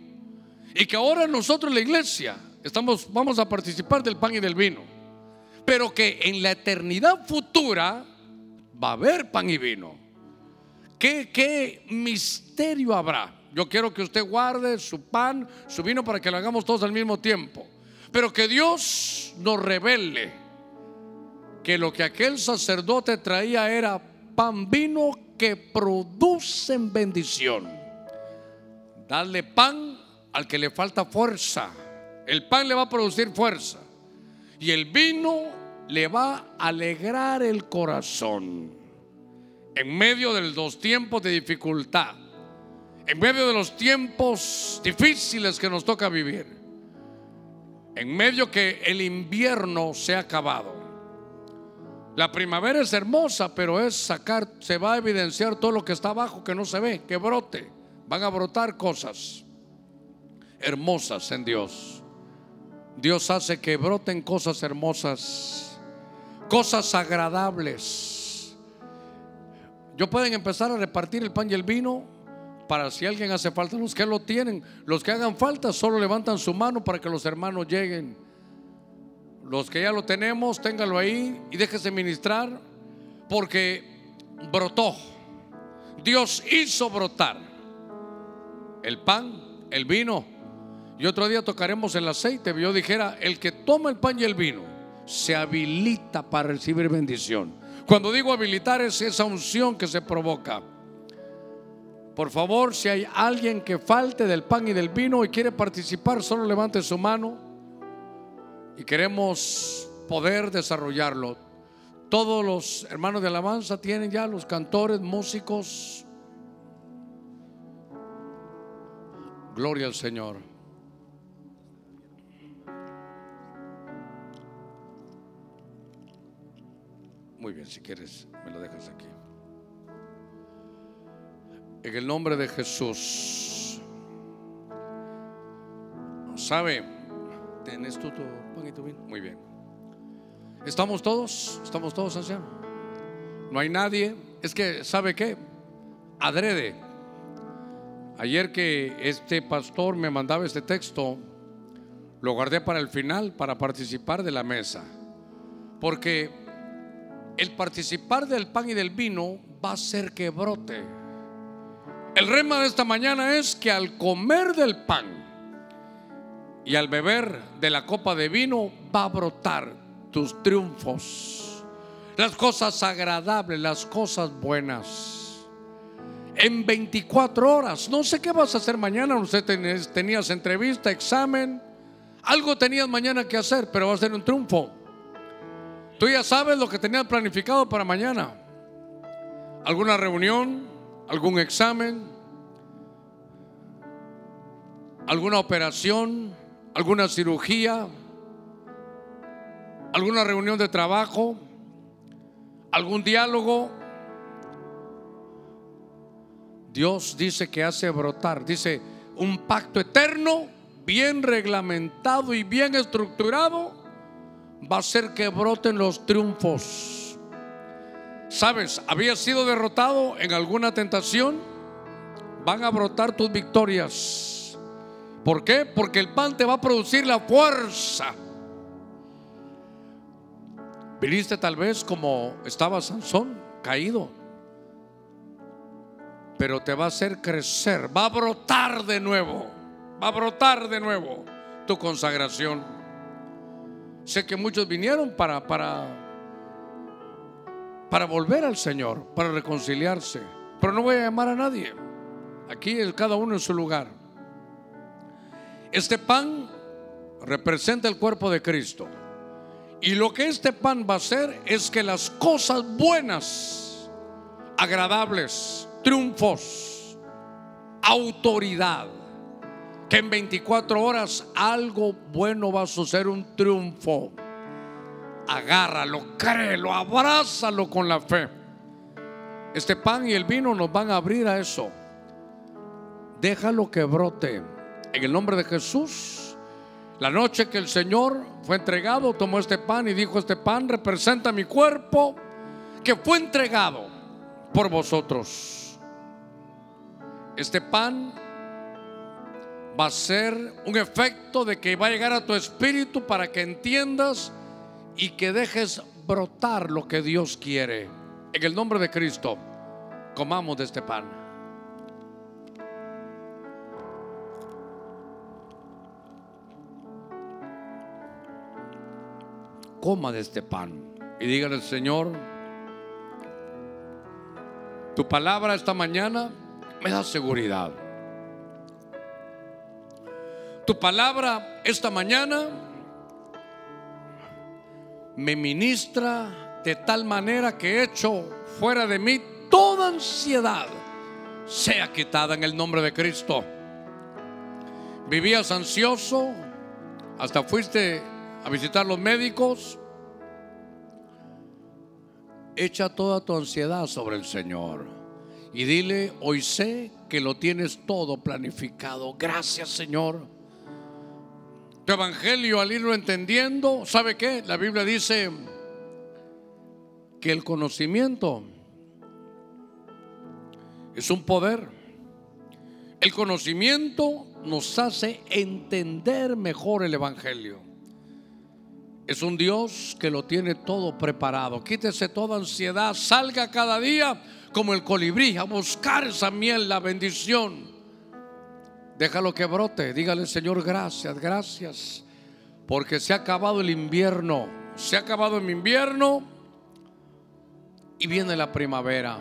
Y que ahora nosotros la iglesia estamos, vamos a participar del pan y del vino. Pero que en la eternidad futura va a haber pan y vino. ¿Qué, qué misterio habrá? Yo quiero que usted guarde su pan, su vino para que lo hagamos todos al mismo tiempo. Pero que Dios nos revele que lo que aquel sacerdote traía era pan vino que producen bendición. Darle pan al que le falta fuerza. El pan le va a producir fuerza. Y el vino le va a alegrar el corazón. En medio de los tiempos de dificultad. En medio de los tiempos difíciles que nos toca vivir. En medio que el invierno se ha acabado la primavera es hermosa, pero es sacar, se va a evidenciar todo lo que está abajo que no se ve, que brote. Van a brotar cosas hermosas en Dios. Dios hace que broten cosas hermosas, cosas agradables. Yo pueden empezar a repartir el pan y el vino para si alguien hace falta. Los que lo tienen, los que hagan falta, solo levantan su mano para que los hermanos lleguen los que ya lo tenemos, téngalo ahí y déjese ministrar porque brotó. Dios hizo brotar el pan, el vino. Y otro día tocaremos el aceite. Yo dijera, el que toma el pan y el vino se habilita para recibir bendición. Cuando digo habilitar es esa unción que se provoca. Por favor, si hay alguien que falte del pan y del vino y quiere participar, solo levante su mano y queremos poder desarrollarlo. Todos los hermanos de alabanza tienen ya los cantores, músicos. Gloria al Señor. Muy bien, si quieres, me lo dejas aquí. En el nombre de Jesús. ¿Sabe? ¿Tienes tú tu pan y tu vino? Muy bien. ¿Estamos todos? ¿Estamos todos, anciano? No hay nadie. Es que, ¿sabe qué? Adrede. Ayer que este pastor me mandaba este texto, lo guardé para el final, para participar de la mesa. Porque el participar del pan y del vino va a hacer que brote. El rema de esta mañana es que al comer del pan y al beber de la copa de vino va a brotar tus triunfos, las cosas agradables, las cosas buenas. En 24 horas, no sé qué vas a hacer mañana, usted tenías entrevista, examen, algo tenías mañana que hacer, pero va a ser un triunfo. Tú ya sabes lo que tenías planificado para mañana. ¿Alguna reunión? ¿Algún examen? ¿Alguna operación? ¿Alguna cirugía? ¿Alguna reunión de trabajo? ¿Algún diálogo? Dios dice que hace brotar, dice, un pacto eterno, bien reglamentado y bien estructurado va a ser que broten los triunfos. ¿Sabes? ¿Habías sido derrotado en alguna tentación? Van a brotar tus victorias. ¿Por qué? Porque el pan te va a producir la fuerza. Viniste tal vez como estaba Sansón, caído. Pero te va a hacer crecer, va a brotar de nuevo, va a brotar de nuevo tu consagración. Sé que muchos vinieron para, para, para volver al Señor, para reconciliarse. Pero no voy a llamar a nadie. Aquí es cada uno en su lugar. Este pan representa el cuerpo de Cristo. Y lo que este pan va a hacer es que las cosas buenas, agradables, triunfos, autoridad, que en 24 horas algo bueno va a suceder, un triunfo. Agárralo, créelo, abrázalo con la fe. Este pan y el vino nos van a abrir a eso. Déjalo que brote. En el nombre de Jesús, la noche que el Señor fue entregado, tomó este pan y dijo, este pan representa mi cuerpo que fue entregado por vosotros. Este pan va a ser un efecto de que va a llegar a tu espíritu para que entiendas y que dejes brotar lo que Dios quiere. En el nombre de Cristo, comamos de este pan. Coma de este pan y dígale, Señor, tu palabra esta mañana me da seguridad. Tu palabra esta mañana me ministra de tal manera que he hecho fuera de mí toda ansiedad sea quitada en el nombre de Cristo. Vivías ansioso, hasta fuiste a visitar los médicos. Echa toda tu ansiedad sobre el Señor y dile, hoy sé que lo tienes todo planificado. Gracias Señor tu evangelio al irlo entendiendo, ¿sabe qué? La Biblia dice que el conocimiento es un poder. El conocimiento nos hace entender mejor el evangelio. Es un Dios que lo tiene todo preparado. Quítese toda ansiedad, salga cada día como el colibrí a buscar esa miel, la bendición Déjalo que brote. Dígale, Señor, gracias, gracias. Porque se ha acabado el invierno. Se ha acabado el invierno. y viene la primavera.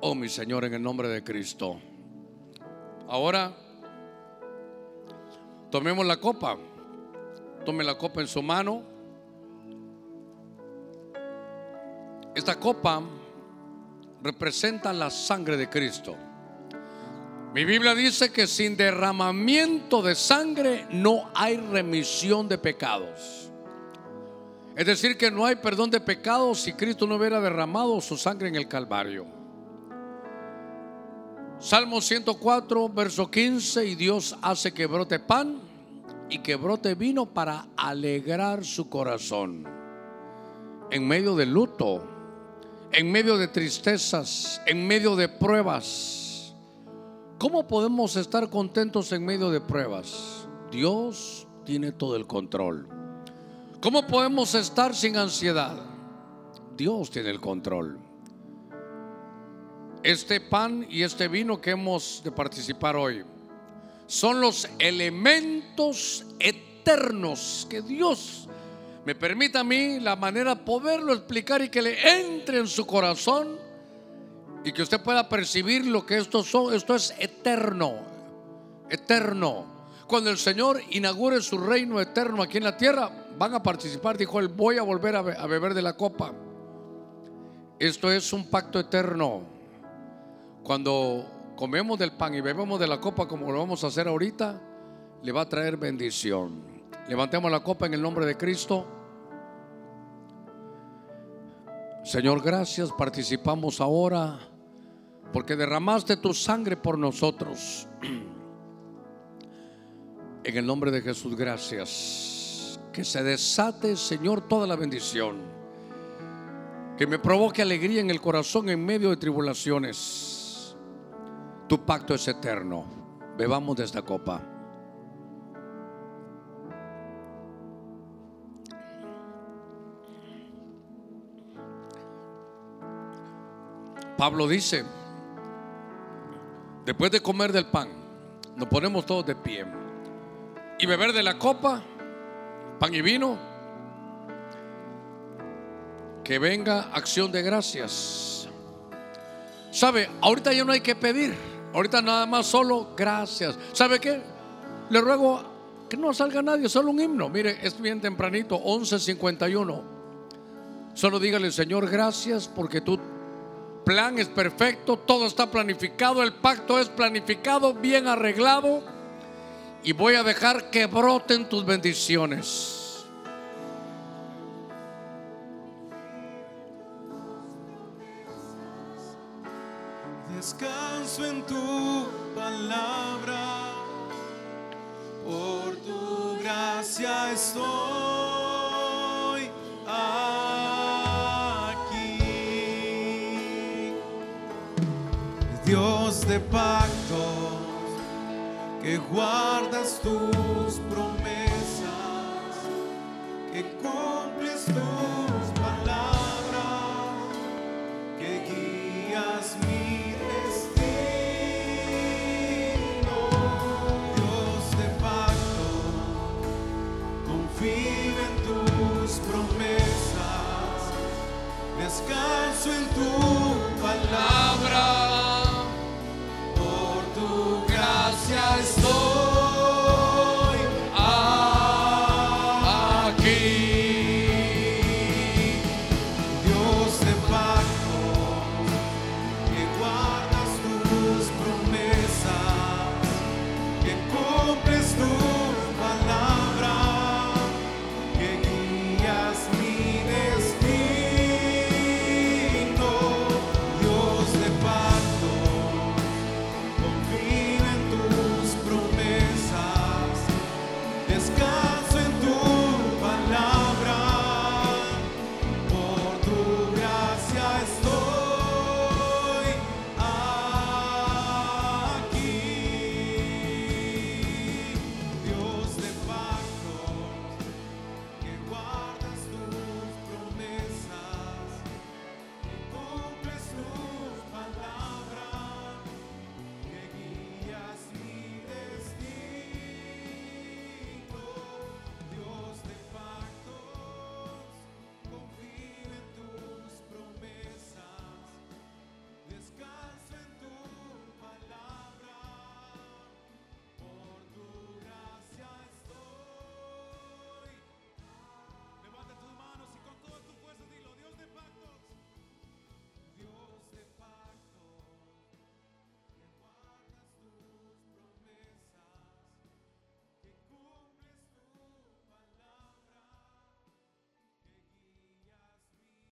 Oh mi Señor, en el nombre de Cristo. Ahora, tomemos la copa. Tome la copa en su mano. Esta copa representa la sangre de Cristo. Mi Biblia dice que sin derramamiento de sangre no hay remisión de pecados. Es decir, que no hay perdón de pecados si Cristo no hubiera derramado su sangre en el Calvario. Salmo 104, verso 15, y Dios hace que brote pan y que brote vino para alegrar su corazón. En medio de luto, en medio de tristezas, en medio de pruebas. ¿Cómo podemos estar contentos en medio de pruebas? Dios tiene todo el control. ¿Cómo podemos estar sin ansiedad? Dios tiene el control. Este pan y este vino que hemos de participar hoy son los elementos eternos que Dios me permita a mí la manera de poderlo explicar y que le entre en su corazón y que usted pueda percibir lo que esto son. Esto es eterno, eterno. Cuando el Señor inaugure su reino eterno aquí en la tierra, van a participar. Dijo él, voy a volver a, a beber de la copa. Esto es un pacto eterno. Cuando comemos del pan y bebemos de la copa como lo vamos a hacer ahorita, le va a traer bendición. Levantemos la copa en el nombre de Cristo. Señor, gracias. Participamos ahora porque derramaste tu sangre por nosotros. En el nombre de Jesús, gracias. Que se desate, Señor, toda la bendición. Que me provoque alegría en el corazón en medio de tribulaciones. Tu pacto es eterno. Bebamos de esta copa. Pablo dice, después de comer del pan, nos ponemos todos de pie y beber de la copa, pan y vino, que venga acción de gracias. ¿Sabe? Ahorita ya no hay que pedir, ahorita nada más solo gracias. ¿Sabe qué? Le ruego que no salga nadie, solo un himno. Mire, es bien tempranito, 11:51. Solo dígale, Señor, gracias porque tú plan es perfecto, todo está planificado, el pacto es planificado, bien arreglado. Y voy a dejar que broten tus bendiciones. Descanso en tu palabra, por tu gracia estoy Dios de pactos, que guardas tus promesas, que cumples tus palabras que guías mi destino, Dios de pacto, confío en tus promesas, descanso en tu.